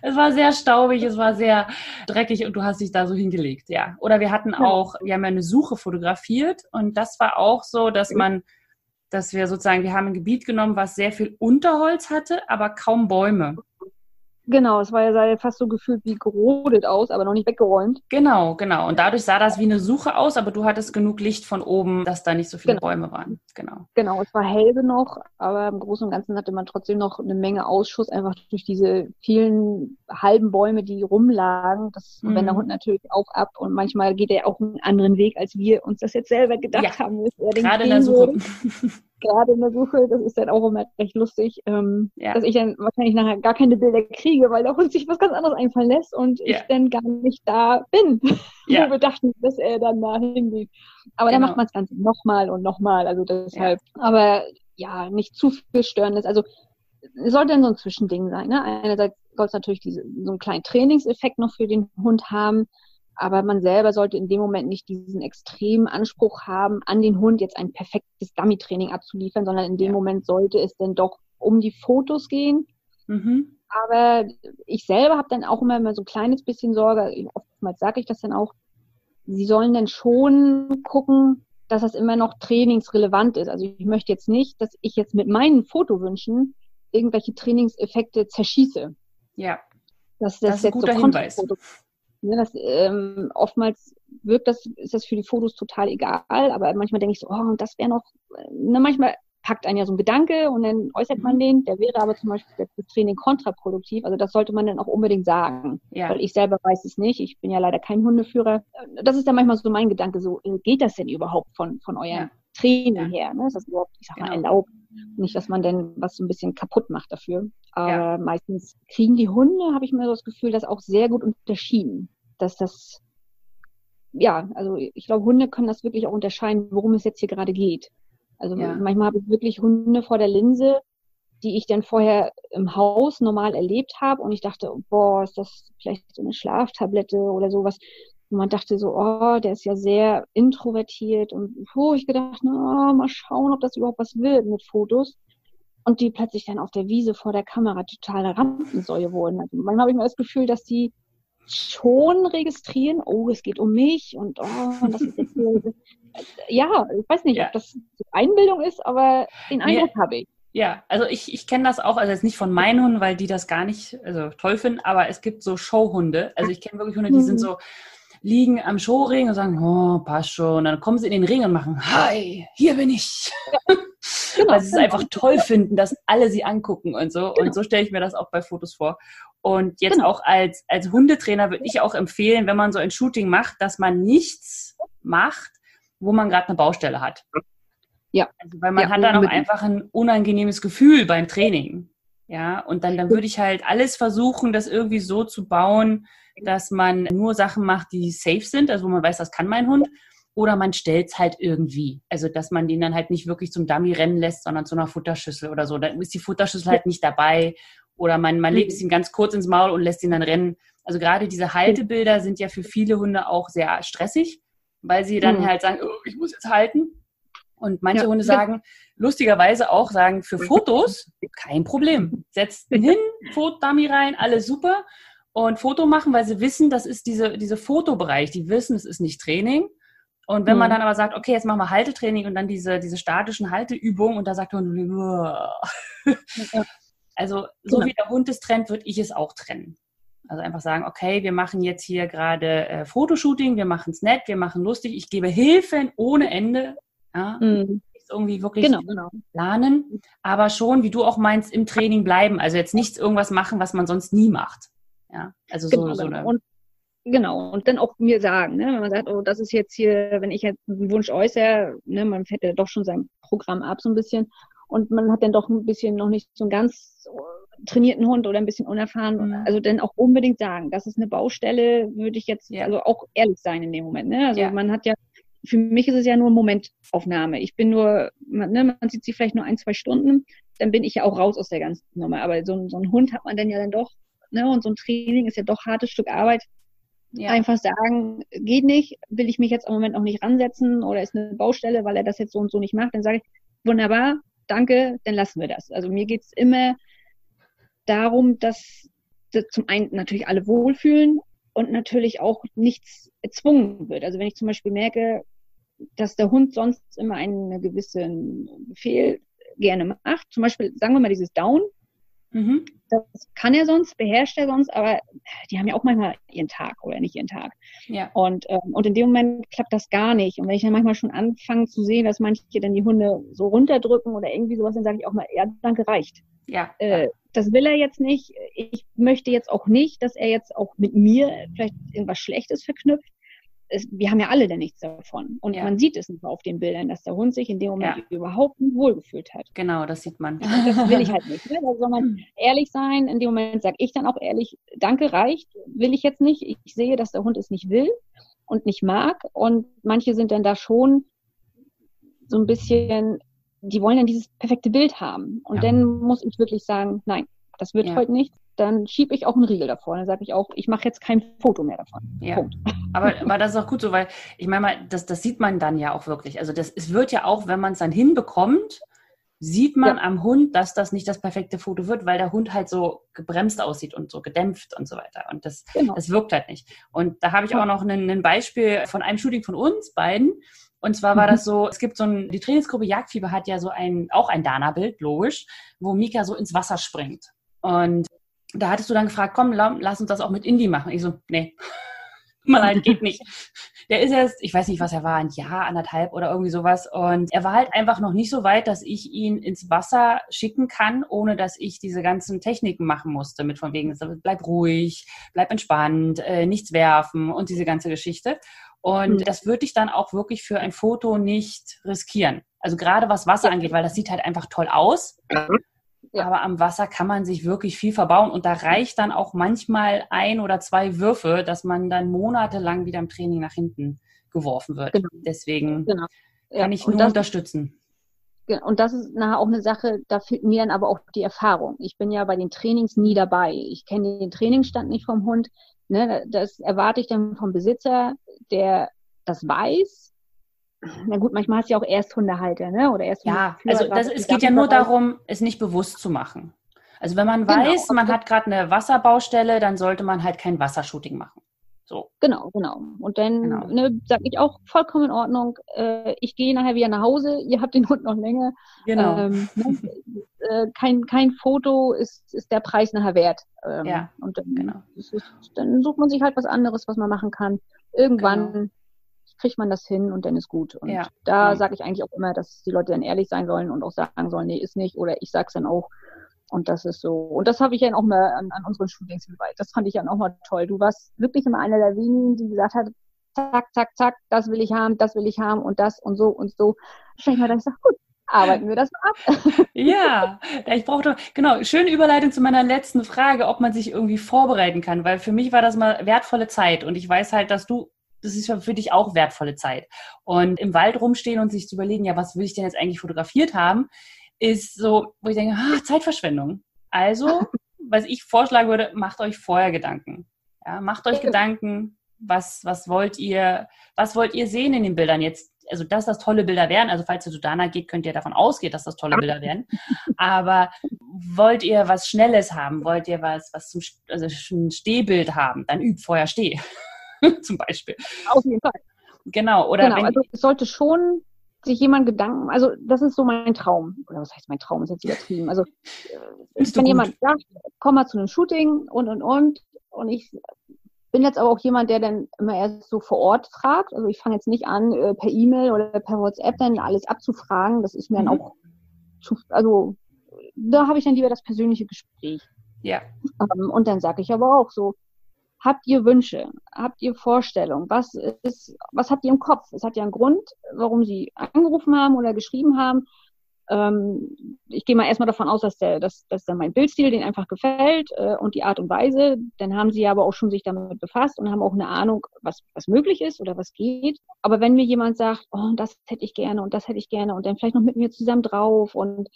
es war sehr staubig, es war sehr dreckig und du hast dich da so hingelegt, ja. Oder wir hatten auch, wir haben ja eine Suche fotografiert und das war auch so, dass man, dass wir sozusagen, wir haben ein Gebiet genommen, was sehr viel Unterholz hatte, aber kaum Bäume. Genau, es war ja sah fast so gefühlt wie gerodet aus, aber noch nicht weggeräumt. Genau, genau. Und dadurch sah das wie eine Suche aus, aber du hattest genug Licht von oben, dass da nicht so viele genau. Bäume waren. Genau. Genau, es war hell genug, aber im Großen und Ganzen hatte man trotzdem noch eine Menge Ausschuss, einfach durch diese vielen halben Bäume, die rumlagen. Das mhm. wenn der Hund natürlich auch ab und manchmal geht er auch einen anderen Weg, als wir uns das jetzt selber gedacht ja. haben. Gerade in der Suche. gerade in der Suche, das ist dann auch immer recht lustig, ähm, ja. dass ich dann wahrscheinlich nachher gar keine Bilder kriege, weil der Hund sich was ganz anderes einfallen lässt und ja. ich dann gar nicht da bin, ja. wo wir dachten, dass er dann da hingeht. Aber genau. dann macht man das Ganze nochmal und nochmal, also deshalb. Aber ja, nicht zu viel Störendes. Also es sollte dann so ein Zwischending sein. Ne? Einerseits soll es natürlich diese, so einen kleinen Trainingseffekt noch für den Hund haben, aber man selber sollte in dem Moment nicht diesen extremen Anspruch haben, an den Hund jetzt ein perfektes Dummy-Training abzuliefern, sondern in dem Moment sollte es dann doch um die Fotos gehen. Mhm. Aber ich selber habe dann auch immer, immer so ein kleines bisschen Sorge, oftmals sage ich das dann auch, sie sollen dann schon gucken, dass das immer noch trainingsrelevant ist. Also ich möchte jetzt nicht, dass ich jetzt mit meinen Fotowünschen irgendwelche Trainingseffekte zerschieße. Ja. Das, das, das ist ein guter so Hinweis. Ne, das, ähm, oftmals wirkt das, ist das für die Fotos total egal, aber manchmal denke ich so, oh, das wäre noch, ne, manchmal packt einen ja so ein Gedanke und dann äußert man mhm. den, der wäre aber zum Beispiel das Training kontraproduktiv, also das sollte man dann auch unbedingt sagen, ja. weil ich selber weiß es nicht, ich bin ja leider kein Hundeführer. Das ist dann manchmal so mein Gedanke, so äh, geht das denn überhaupt von, von eurem ja. Training her? Ne? Ist das überhaupt, ich sag mal, genau. erlaubt? Nicht, dass man denn was so ein bisschen kaputt macht dafür. Aber ja. meistens kriegen die Hunde, habe ich mir so das Gefühl, das auch sehr gut unterschieden. Dass das, ja, also ich glaube, Hunde können das wirklich auch unterscheiden, worum es jetzt hier gerade geht. Also ja. manchmal habe ich wirklich Hunde vor der Linse, die ich dann vorher im Haus normal erlebt habe und ich dachte, boah, ist das vielleicht so eine Schlaftablette oder sowas. Und man dachte so, oh, der ist ja sehr introvertiert und puh, ich gedacht, na, mal schauen, ob das überhaupt was wird mit Fotos. Und die plötzlich dann auf der Wiese vor der Kamera totale Rampensäue wurden. Also manchmal habe ich mir das Gefühl, dass die schon registrieren, oh, es geht um mich und oh, das ist jetzt hier, ja, ich weiß nicht, ja. ob das Einbildung ist, aber den Eindruck ja. habe ich. Ja, also ich, ich kenne das auch, also jetzt nicht von meinen Hunden, weil die das gar nicht also toll finden, aber es gibt so Showhunde. Also ich kenne wirklich Hunde, die sind mhm. so, liegen am Showring und sagen, oh, passt schon. Und dann kommen sie in den Ring und machen, hi, hier bin ich. Ja. Genau, Weil sie es genau. einfach toll finden, dass alle sie angucken und so. Genau. Und so stelle ich mir das auch bei Fotos vor. Und jetzt genau. auch als, als Hundetrainer würde ich auch empfehlen, wenn man so ein Shooting macht, dass man nichts macht, wo man gerade eine Baustelle hat. Ja. Also, weil man ja, hat dann auch einfach ein unangenehmes Gefühl beim Training. Ja, und dann, dann würde ich halt alles versuchen, das irgendwie so zu bauen, dass man nur Sachen macht, die safe sind, also wo man weiß, das kann mein Hund. Oder man stellt es halt irgendwie. Also, dass man den dann halt nicht wirklich zum Dummy rennen lässt, sondern zu einer Futterschüssel oder so. Dann ist die Futterschüssel halt nicht dabei. Oder man, man legt es ihm ganz kurz ins Maul und lässt ihn dann rennen. Also gerade diese Haltebilder sind ja für viele Hunde auch sehr stressig, weil sie dann mhm. halt sagen, oh, ich muss jetzt halten. Und manche ja. Hunde sagen, lustigerweise auch sagen, für Fotos kein Problem. Setzt ihn hin, Fotodummy rein, alles super. Und Foto machen, weil sie wissen, das ist diese, diese Fotobereich. Die wissen, es ist nicht Training. Und wenn mhm. man dann aber sagt, okay, jetzt machen wir Haltetraining und dann diese, diese statischen Halteübungen und da sagt man, also so genau. wie der Hund es trennt, würde ich es auch trennen. Also einfach sagen, okay, wir machen jetzt hier gerade äh, Fotoshooting, wir machen es nett, wir machen lustig, ich gebe Hilfen ohne Ende. Ja? Mhm. Irgendwie wirklich genau, genau. planen, aber schon, wie du auch meinst, im Training bleiben. Also jetzt nichts irgendwas machen, was man sonst nie macht. Ja, also genau, so, so eine. Und, genau, und dann auch mir sagen, ne, wenn man sagt, oh, das ist jetzt hier, wenn ich jetzt einen Wunsch äußere, ne, man fährt ja doch schon sein Programm ab so ein bisschen und man hat dann doch ein bisschen noch nicht so einen ganz trainierten Hund oder ein bisschen unerfahren, mhm. also dann auch unbedingt sagen, das ist eine Baustelle, würde ich jetzt, ja. also auch ehrlich sein in dem Moment, ne, also ja. man hat ja für mich ist es ja nur Momentaufnahme. Ich bin nur, man, ne, man sieht sie vielleicht nur ein, zwei Stunden, dann bin ich ja auch raus aus der ganzen Nummer. Aber so, so einen Hund hat man dann ja dann doch, ne, und so ein Training ist ja doch hartes Stück Arbeit. Ja. Einfach sagen, geht nicht, will ich mich jetzt im Moment noch nicht ransetzen oder ist eine Baustelle, weil er das jetzt so und so nicht macht, dann sage ich, wunderbar, danke, dann lassen wir das. Also mir geht's immer darum, dass, dass zum einen natürlich alle wohlfühlen und natürlich auch nichts erzwungen wird. Also wenn ich zum Beispiel merke, dass der Hund sonst immer einen gewissen Befehl gerne macht, zum Beispiel sagen wir mal dieses Down, mhm. das kann er sonst, beherrscht er sonst, aber die haben ja auch manchmal ihren Tag oder nicht ihren Tag. Ja. Und, ähm, und in dem Moment klappt das gar nicht. Und wenn ich dann manchmal schon anfange zu sehen, dass manche dann die Hunde so runterdrücken oder irgendwie sowas, dann sage ich auch mal, ja, danke, reicht. Ja. Äh, das will er jetzt nicht. Ich möchte jetzt auch nicht, dass er jetzt auch mit mir vielleicht irgendwas Schlechtes verknüpft. Es, wir haben ja alle denn nichts davon. Und ja. man sieht es nicht auf den Bildern, dass der Hund sich in dem Moment ja. überhaupt nicht wohlgefühlt hat. Genau, das sieht man. Das will ich halt nicht. Ne? Da soll man ehrlich sein. In dem Moment sage ich dann auch ehrlich, danke, reicht. Will ich jetzt nicht. Ich sehe, dass der Hund es nicht will und nicht mag. Und manche sind dann da schon so ein bisschen die wollen dann dieses perfekte Bild haben. Und ja. dann muss ich wirklich sagen, nein, das wird heute nicht. Dann schiebe ich auch einen Riegel davor. Dann sage ich auch, ich mache jetzt kein Foto mehr davon. Ja. Punkt. Aber, aber das ist auch gut so, weil ich meine mal, das, das sieht man dann ja auch wirklich. Also das, es wird ja auch, wenn man es dann hinbekommt, sieht man ja. am Hund, dass das nicht das perfekte Foto wird, weil der Hund halt so gebremst aussieht und so gedämpft und so weiter. Und das, genau. das wirkt halt nicht. Und da habe ich auch noch ein, Beispiel von einem Shooting von uns beiden. Und zwar war das mhm. so, es gibt so ein, die Trainingsgruppe Jagdfieber hat ja so ein, auch ein Dana-Bild, logisch, wo Mika so ins Wasser springt. Und da hattest du dann gefragt, komm, lass uns das auch mit Indie machen. Ich so, nee, mal halt, geht nicht. Der ist erst, ich weiß nicht, was er war, ein Jahr, anderthalb oder irgendwie sowas. Und er war halt einfach noch nicht so weit, dass ich ihn ins Wasser schicken kann, ohne dass ich diese ganzen Techniken machen musste. Mit von wegen, bleib ruhig, bleib entspannt, äh, nichts werfen und diese ganze Geschichte. Und mhm. das würde ich dann auch wirklich für ein Foto nicht riskieren. Also gerade was Wasser angeht, weil das sieht halt einfach toll aus. Ja. Aber am Wasser kann man sich wirklich viel verbauen und da reicht dann auch manchmal ein oder zwei Würfe, dass man dann monatelang wieder im Training nach hinten geworfen wird. Genau. Deswegen genau. Ja. kann ich nur das, unterstützen. Und das ist nachher auch eine Sache, da fehlt mir dann aber auch die Erfahrung. Ich bin ja bei den Trainings nie dabei. Ich kenne den Trainingsstand nicht vom Hund. Ne, das erwarte ich dann vom Besitzer, der das weiß. Na gut, manchmal hast du ja auch Ersthundehalter, ne? Oder erst Ja, also das, es geht ja nur darum, es nicht bewusst zu machen. Also wenn man genau, weiß, man hat gerade eine Wasserbaustelle, dann sollte man halt kein Wassershooting machen. So. Genau, genau. Und dann genau. ne, sage ich auch vollkommen in Ordnung, äh, ich gehe nachher wieder nach Hause, ihr habt den Hund noch länger. Genau. Ähm, ne, äh, kein, kein Foto ist, ist der Preis nachher wert. Ähm, ja, und dann, genau. ist, dann sucht man sich halt was anderes, was man machen kann. Irgendwann genau. Kriegt man das hin und dann ist gut. Und ja, da genau. sage ich eigentlich auch immer, dass die Leute dann ehrlich sein sollen und auch sagen sollen, nee, ist nicht. Oder ich sage es dann auch, und das ist so. Und das habe ich ja auch mal an, an unseren Shootings geweiht. Das fand ich ja auch mal toll. Du warst wirklich immer einer der wenigen, die gesagt hat, zack, zack, zack, das will ich haben, das will ich haben und das und so und so. Ich mal, dann ich sage, gut, arbeiten wir das mal ab. Ja, ich brauchte, genau, schöne Überleitung zu meiner letzten Frage, ob man sich irgendwie vorbereiten kann, weil für mich war das mal wertvolle Zeit und ich weiß halt, dass du das ist für dich auch wertvolle Zeit. Und im Wald rumstehen und sich zu überlegen, ja, was will ich denn jetzt eigentlich fotografiert haben, ist so, wo ich denke, ah, Zeitverschwendung. Also, was ich vorschlagen würde, macht euch vorher Gedanken. Ja, macht euch Gedanken, was, was wollt ihr, was wollt ihr sehen in den Bildern jetzt? Also, dass das tolle Bilder werden. Also, falls ihr zu Dana geht, könnt ihr davon ausgehen, dass das tolle Bilder werden. Aber wollt ihr was Schnelles haben? Wollt ihr was, was zum, also ein Stehbild haben? Dann übt vorher Steh. zum Beispiel. Auf jeden Fall. Genau, oder genau, also es sollte schon sich jemand Gedanken, also das ist so mein Traum. Oder was heißt mein Traum, ist jetzt übertrieben. Also äh, wenn jemand sagt, komm mal zu einem Shooting und und und und ich bin jetzt aber auch jemand, der dann immer erst so vor Ort fragt. Also ich fange jetzt nicht an, äh, per E-Mail oder per WhatsApp dann alles abzufragen. Das ist mir mhm. dann auch zu, also da habe ich dann lieber das persönliche Gespräch. Ja. Ähm, und dann sage ich aber auch so, Habt ihr Wünsche? Habt ihr Vorstellungen? Was ist, was habt ihr im Kopf? Es hat ja einen Grund, warum Sie angerufen haben oder geschrieben haben ähm, ich gehe mal erstmal davon aus, dass, der, dass, dass dann mein Bildstil denen einfach gefällt äh, und die Art und Weise. Dann haben sie aber auch schon sich damit befasst und haben auch eine Ahnung, was, was möglich ist oder was geht. Aber wenn mir jemand sagt, oh, das hätte ich gerne und das hätte ich gerne und dann vielleicht noch mit mir zusammen drauf und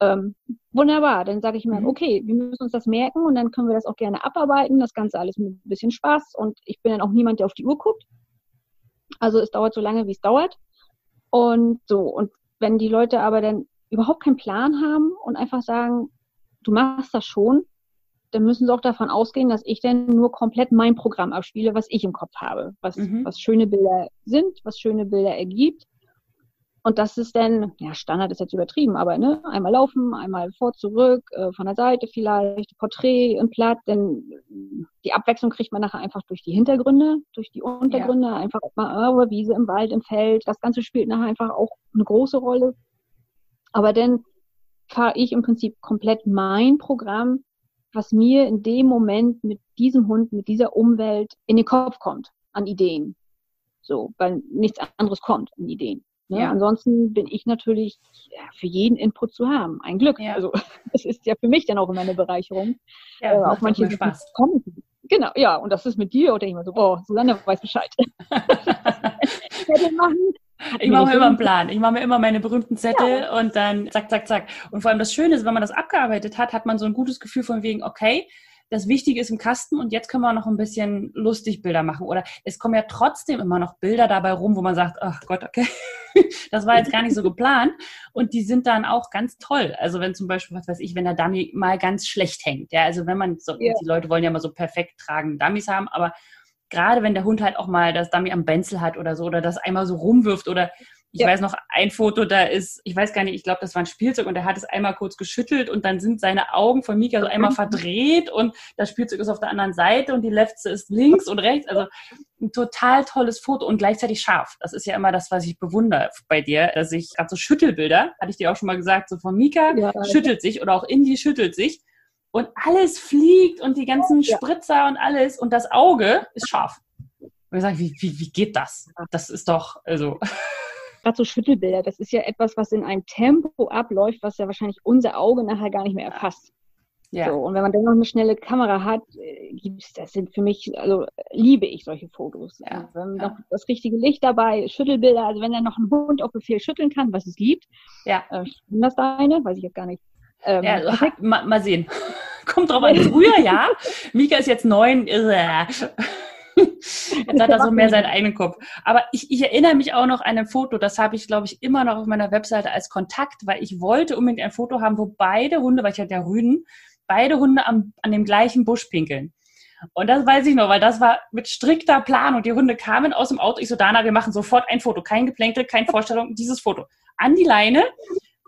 ähm, wunderbar, dann sage ich mir, mhm. okay, wir müssen uns das merken und dann können wir das auch gerne abarbeiten. Das Ganze alles mit ein bisschen Spaß und ich bin dann auch niemand, der auf die Uhr guckt. Also es dauert so lange, wie es dauert. Und so, und wenn die Leute aber dann überhaupt keinen Plan haben und einfach sagen, du machst das schon, dann müssen sie auch davon ausgehen, dass ich dann nur komplett mein Programm abspiele, was ich im Kopf habe, was, mhm. was schöne Bilder sind, was schöne Bilder ergibt. Und das ist dann, ja, Standard ist jetzt übertrieben, aber ne, einmal laufen, einmal vor, zurück, äh, von der Seite vielleicht, Porträt im Platt, denn die Abwechslung kriegt man nachher einfach durch die Hintergründe, durch die Untergründe, ja. einfach mal äh, Wiese im Wald, im Feld. Das Ganze spielt nachher einfach auch eine große Rolle. Aber dann fahre ich im Prinzip komplett mein Programm, was mir in dem Moment mit diesem Hund, mit dieser Umwelt in den Kopf kommt an Ideen. So, weil nichts anderes kommt an Ideen. Ne? Ja. Ansonsten bin ich natürlich ja, für jeden Input zu haben. Ein Glück. Ja. Also es ist ja für mich dann auch immer eine Bereicherung. Ja, äh, auch manche Spaß. Kommen. Genau, ja, und das ist mit dir, oder ich immer so, boah, Susanne weiß Bescheid. machen, ich mache mir immer einen Plan. Ich mache mir immer meine berühmten Zettel ja. und dann zack, zack, zack. Und vor allem das Schöne ist, wenn man das abgearbeitet hat, hat man so ein gutes Gefühl von wegen, okay, das Wichtige ist im Kasten und jetzt können wir noch ein bisschen lustig Bilder machen. Oder es kommen ja trotzdem immer noch Bilder dabei rum, wo man sagt, ach Gott, okay, das war jetzt gar nicht so geplant. Und die sind dann auch ganz toll. Also wenn zum Beispiel, was weiß ich, wenn der Dummy mal ganz schlecht hängt. Ja, also wenn man so, ja. die Leute wollen ja immer so perfekt tragen Dummies haben, aber gerade wenn der Hund halt auch mal das Dummy am Benzel hat oder so oder das einmal so rumwirft oder ich ja. weiß noch ein Foto, da ist, ich weiß gar nicht, ich glaube, das war ein Spielzeug und er hat es einmal kurz geschüttelt und dann sind seine Augen von Mika so einmal verdreht und das Spielzeug ist auf der anderen Seite und die letzte ist links und rechts. Also ein total tolles Foto und gleichzeitig scharf. Das ist ja immer das, was ich bewundere bei dir, dass ich gerade so Schüttelbilder, hatte ich dir auch schon mal gesagt, so von Mika ja, schüttelt sich oder auch Indy schüttelt sich und alles fliegt und die ganzen ja. Spritzer und alles und das Auge ist scharf. Und ich sage, wie, wie, wie geht das? Das ist doch, also. Gerade so Schüttelbilder, das ist ja etwas, was in einem Tempo abläuft, was ja wahrscheinlich unser Auge nachher gar nicht mehr erfasst. Ja. So, und wenn man dann noch eine schnelle Kamera hat, äh, gibt's, das sind für mich, also liebe ich solche Fotos. Ja. Wenn ja. noch das richtige Licht dabei, Schüttelbilder, also wenn dann noch ein Hund auf Befehl schütteln kann, was es gibt. Ja. Äh, das deine? Weiß ich jetzt gar nicht. Ähm, ja, also, mal, mal, sehen. Kommt drauf an. Früher ja. Mika ist jetzt neun. Jetzt hat er so mehr seinen eigenen Kopf. Aber ich, ich erinnere mich auch noch an ein Foto, das habe ich, glaube ich, immer noch auf meiner Webseite als Kontakt, weil ich wollte unbedingt ein Foto haben, wo beide Hunde, weil ich hatte ja Rüden, beide Hunde am, an dem gleichen Busch pinkeln. Und das weiß ich noch, weil das war mit strikter Plan und die Hunde kamen aus dem Auto. Ich so, Dana, wir machen sofort ein Foto. Kein Geplänkel, keine Vorstellung, dieses Foto. An die Leine,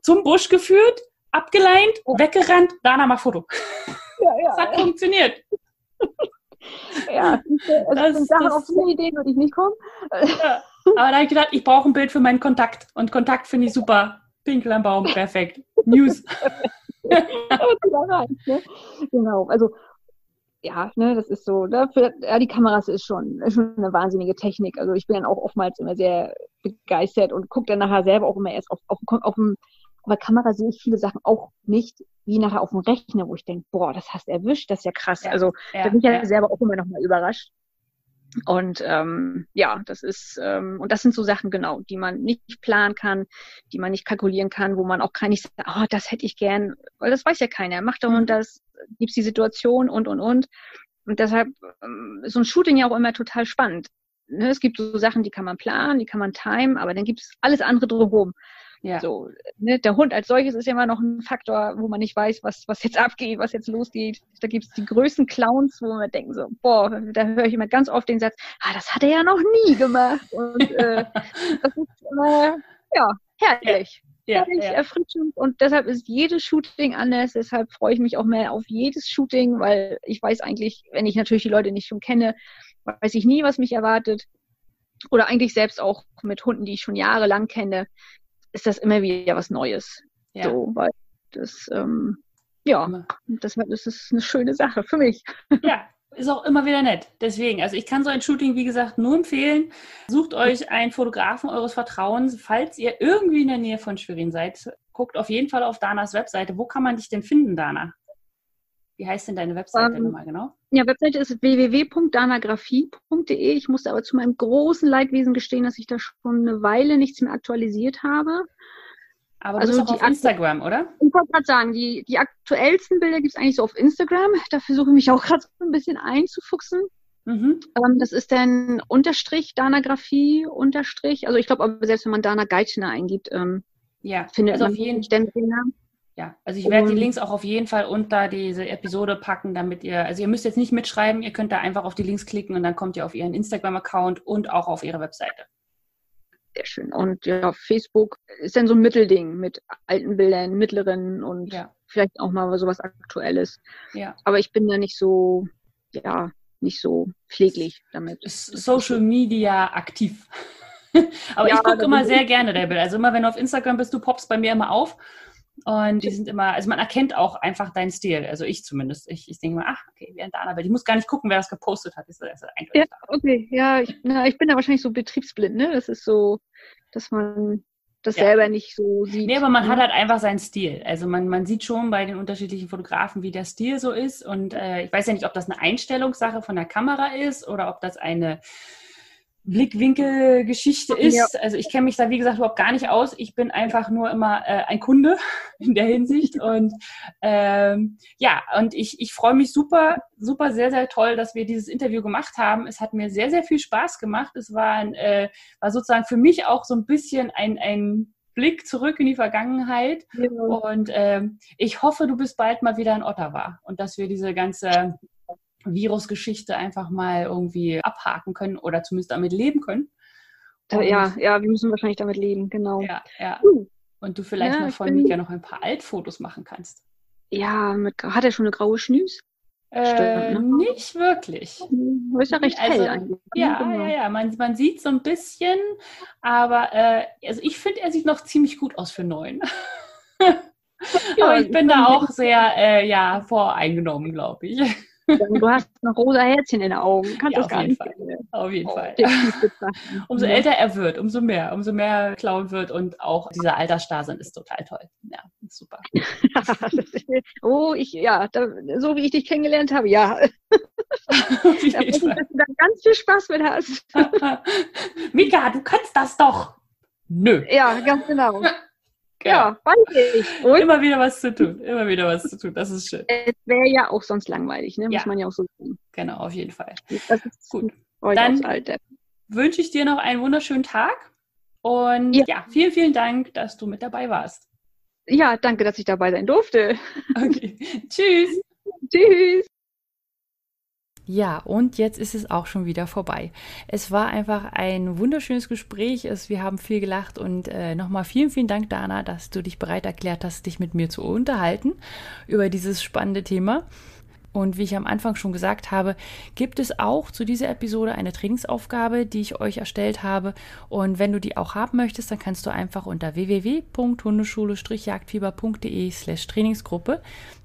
zum Busch geführt, abgeleint, weggerannt. Dana, mach Foto. Ja, ja, das hat ja. funktioniert. Ja, also das, das, Sachen auf so Ideen würde ich nicht kommen. Ja. Aber da habe ich gedacht, ich brauche ein Bild für meinen Kontakt. Und Kontakt finde ich super. Pinkel am Baum, perfekt. News. Ne? Genau, also ja, ne, das ist so. Dafür, ja, die Kameras ist schon, ist schon eine wahnsinnige Technik. Also ich bin dann auch oftmals immer sehr begeistert und gucke dann nachher selber auch immer erst auf, auf, auf, dem, auf der Kamera sehe ich viele Sachen auch nicht, wie nachher auf dem Rechner, wo ich denke, boah, das hast du erwischt, das ist ja krass. Ja, also ja, da bin ich ja, ja selber auch immer noch mal überrascht. Und ähm, ja, das ist, ähm, und das sind so Sachen genau, die man nicht planen kann, die man nicht kalkulieren kann, wo man auch gar nicht sagt, oh, das hätte ich gern, weil das weiß ja keiner. Macht doch und mhm. das, gibt's die Situation und und und. Und deshalb ähm, ist so ein Shooting ja auch immer total spannend. Ne? Es gibt so Sachen, die kann man planen, die kann man timen, aber dann gibt's alles andere drumherum. Ja. So, ne, der Hund als solches ist ja immer noch ein Faktor, wo man nicht weiß, was, was jetzt abgeht, was jetzt losgeht. Da gibt es die größten Clowns, wo man denkt so, boah, da höre ich immer ganz oft den Satz, ah, das hat er ja noch nie gemacht. Und äh, das ist immer, ja, herrlich. Ja, herrlich, ja. erfrischend. Und deshalb ist jedes Shooting anders. Deshalb freue ich mich auch mehr auf jedes Shooting, weil ich weiß eigentlich, wenn ich natürlich die Leute nicht schon kenne, weiß ich nie, was mich erwartet oder eigentlich selbst auch mit Hunden, die ich schon jahrelang kenne, ist das immer wieder was Neues. Ja. So, weil das, ähm, ja, deshalb ist es eine schöne Sache für mich. Ja, ist auch immer wieder nett. Deswegen, also ich kann so ein Shooting, wie gesagt, nur empfehlen. Sucht euch einen Fotografen eures Vertrauens. Falls ihr irgendwie in der Nähe von Schwerin seid, guckt auf jeden Fall auf Danas Webseite. Wo kann man dich denn finden, Dana? Wie heißt denn deine Webseite um, ähm, nochmal genau? Ja, Webseite ist www.danagraphie.de. Ich musste aber zu meinem großen Leidwesen gestehen, dass ich da schon eine Weile nichts mehr aktualisiert habe. Aber also du bist auf Instagram, oder? Ich wollte gerade sagen, die, die aktuellsten Bilder gibt es eigentlich so auf Instagram. Da versuche ich mich auch gerade so ein bisschen einzufuchsen. Mhm. Ähm, das ist dann Unterstrich, Danagraphie, Unterstrich. Also ich glaube, selbst wenn man Dana Geitner eingibt, ähm, ja, findet also man auf jeden Fall ja, also ich werde die Links auch auf jeden Fall unter diese Episode packen, damit ihr, also ihr müsst jetzt nicht mitschreiben, ihr könnt da einfach auf die Links klicken und dann kommt ihr auf ihren Instagram-Account und auch auf ihre Webseite. Sehr schön. Und ja, Facebook ist dann so ein Mittelding mit alten Bildern, mittleren und ja. vielleicht auch mal sowas Aktuelles. Ja. Aber ich bin da nicht so, ja, nicht so pfleglich damit. Social Media aktiv. Aber ja, ich gucke immer sehr gerne der Bild. Also immer, wenn du auf Instagram bist, du poppst bei mir immer auf. Und die sind immer, also man erkennt auch einfach deinen Stil. Also ich zumindest. Ich, ich denke mal, ach, okay, während der Annabelle. Ich muss gar nicht gucken, wer das gepostet hat. Das ist ja, okay, ja, ich, na, ich bin da wahrscheinlich so betriebsblind, ne? Das ist so, dass man das ja. selber nicht so sieht. Nee, aber man ne? hat halt einfach seinen Stil. Also man, man sieht schon bei den unterschiedlichen Fotografen, wie der Stil so ist. Und äh, ich weiß ja nicht, ob das eine Einstellungssache von der Kamera ist oder ob das eine Blickwinkelgeschichte ist. Ja. Also ich kenne mich da, wie gesagt, überhaupt gar nicht aus. Ich bin einfach nur immer äh, ein Kunde in der Hinsicht. Und ähm, ja, und ich, ich freue mich super, super, sehr, sehr toll, dass wir dieses Interview gemacht haben. Es hat mir sehr, sehr viel Spaß gemacht. Es war, ein, äh, war sozusagen für mich auch so ein bisschen ein, ein Blick zurück in die Vergangenheit. Ja. Und ähm, ich hoffe, du bist bald mal wieder in Ottawa und dass wir diese ganze Virusgeschichte einfach mal irgendwie abhaken können oder zumindest damit leben können. Und ja, ja, wir müssen wahrscheinlich damit leben, genau. Ja, ja. Uh. Und du vielleicht ja, mal von Mika noch ein paar Altfotos machen kannst. Ja, mit, hat er schon eine graue Schnüs? Äh, Stimmt, ne? Nicht wirklich. Hm, ist ja recht also, hell eigentlich. Ne? Ja, genau. ja, ja. Man, man sieht so ein bisschen, aber äh, also ich finde, er sieht noch ziemlich gut aus für neun. ja, aber ich bin da auch sehr äh, ja, voreingenommen, glaube ich. Du hast noch rosa Herzchen in den Augen. Kannst ja, das gar nicht. Fall. Auf jeden oh, Fall. umso älter er wird, umso mehr, umso mehr Clown wird und auch dieser Altersstarrsinn ist total toll. Ja, super. oh, ich, ja, da, so wie ich dich kennengelernt habe, ja. Auf jeden da Fall. dass du da ganz viel Spaß mit hast. Mika, du kannst das doch. Nö. Ja, ganz genau. Ja, weiß ich. Und? Immer wieder was zu tun. Immer wieder was zu tun. Das ist schön. Es wäre ja auch sonst langweilig, ne? Muss man ja auch so tun. Genau, auf jeden Fall. Das ist gut. Dann wünsche ich dir noch einen wunderschönen Tag. Und ja. ja, vielen, vielen Dank, dass du mit dabei warst. Ja, danke, dass ich dabei sein durfte. Okay. Tschüss. Tschüss. Ja, und jetzt ist es auch schon wieder vorbei. Es war einfach ein wunderschönes Gespräch. Es, wir haben viel gelacht und äh, nochmal vielen, vielen Dank, Dana, dass du dich bereit erklärt hast, dich mit mir zu unterhalten über dieses spannende Thema. Und wie ich am Anfang schon gesagt habe, gibt es auch zu dieser Episode eine Trainingsaufgabe, die ich euch erstellt habe. Und wenn du die auch haben möchtest, dann kannst du einfach unter www.hundeschule-jagdfieber.de slash Trainingsgruppe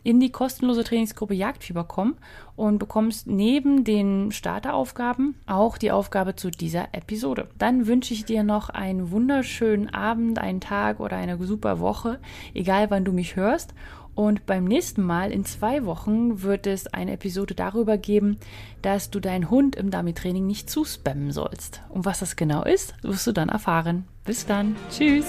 in die kostenlose Trainingsgruppe Jagdfieber kommen und bekommst neben den Starteraufgaben auch die Aufgabe zu dieser Episode. Dann wünsche ich dir noch einen wunderschönen Abend, einen Tag oder eine super Woche, egal wann du mich hörst. Und beim nächsten Mal in zwei Wochen wird es eine Episode darüber geben, dass du deinen Hund im Dummy-Training nicht zuspammen sollst. Und was das genau ist, wirst du dann erfahren. Bis dann. Tschüss.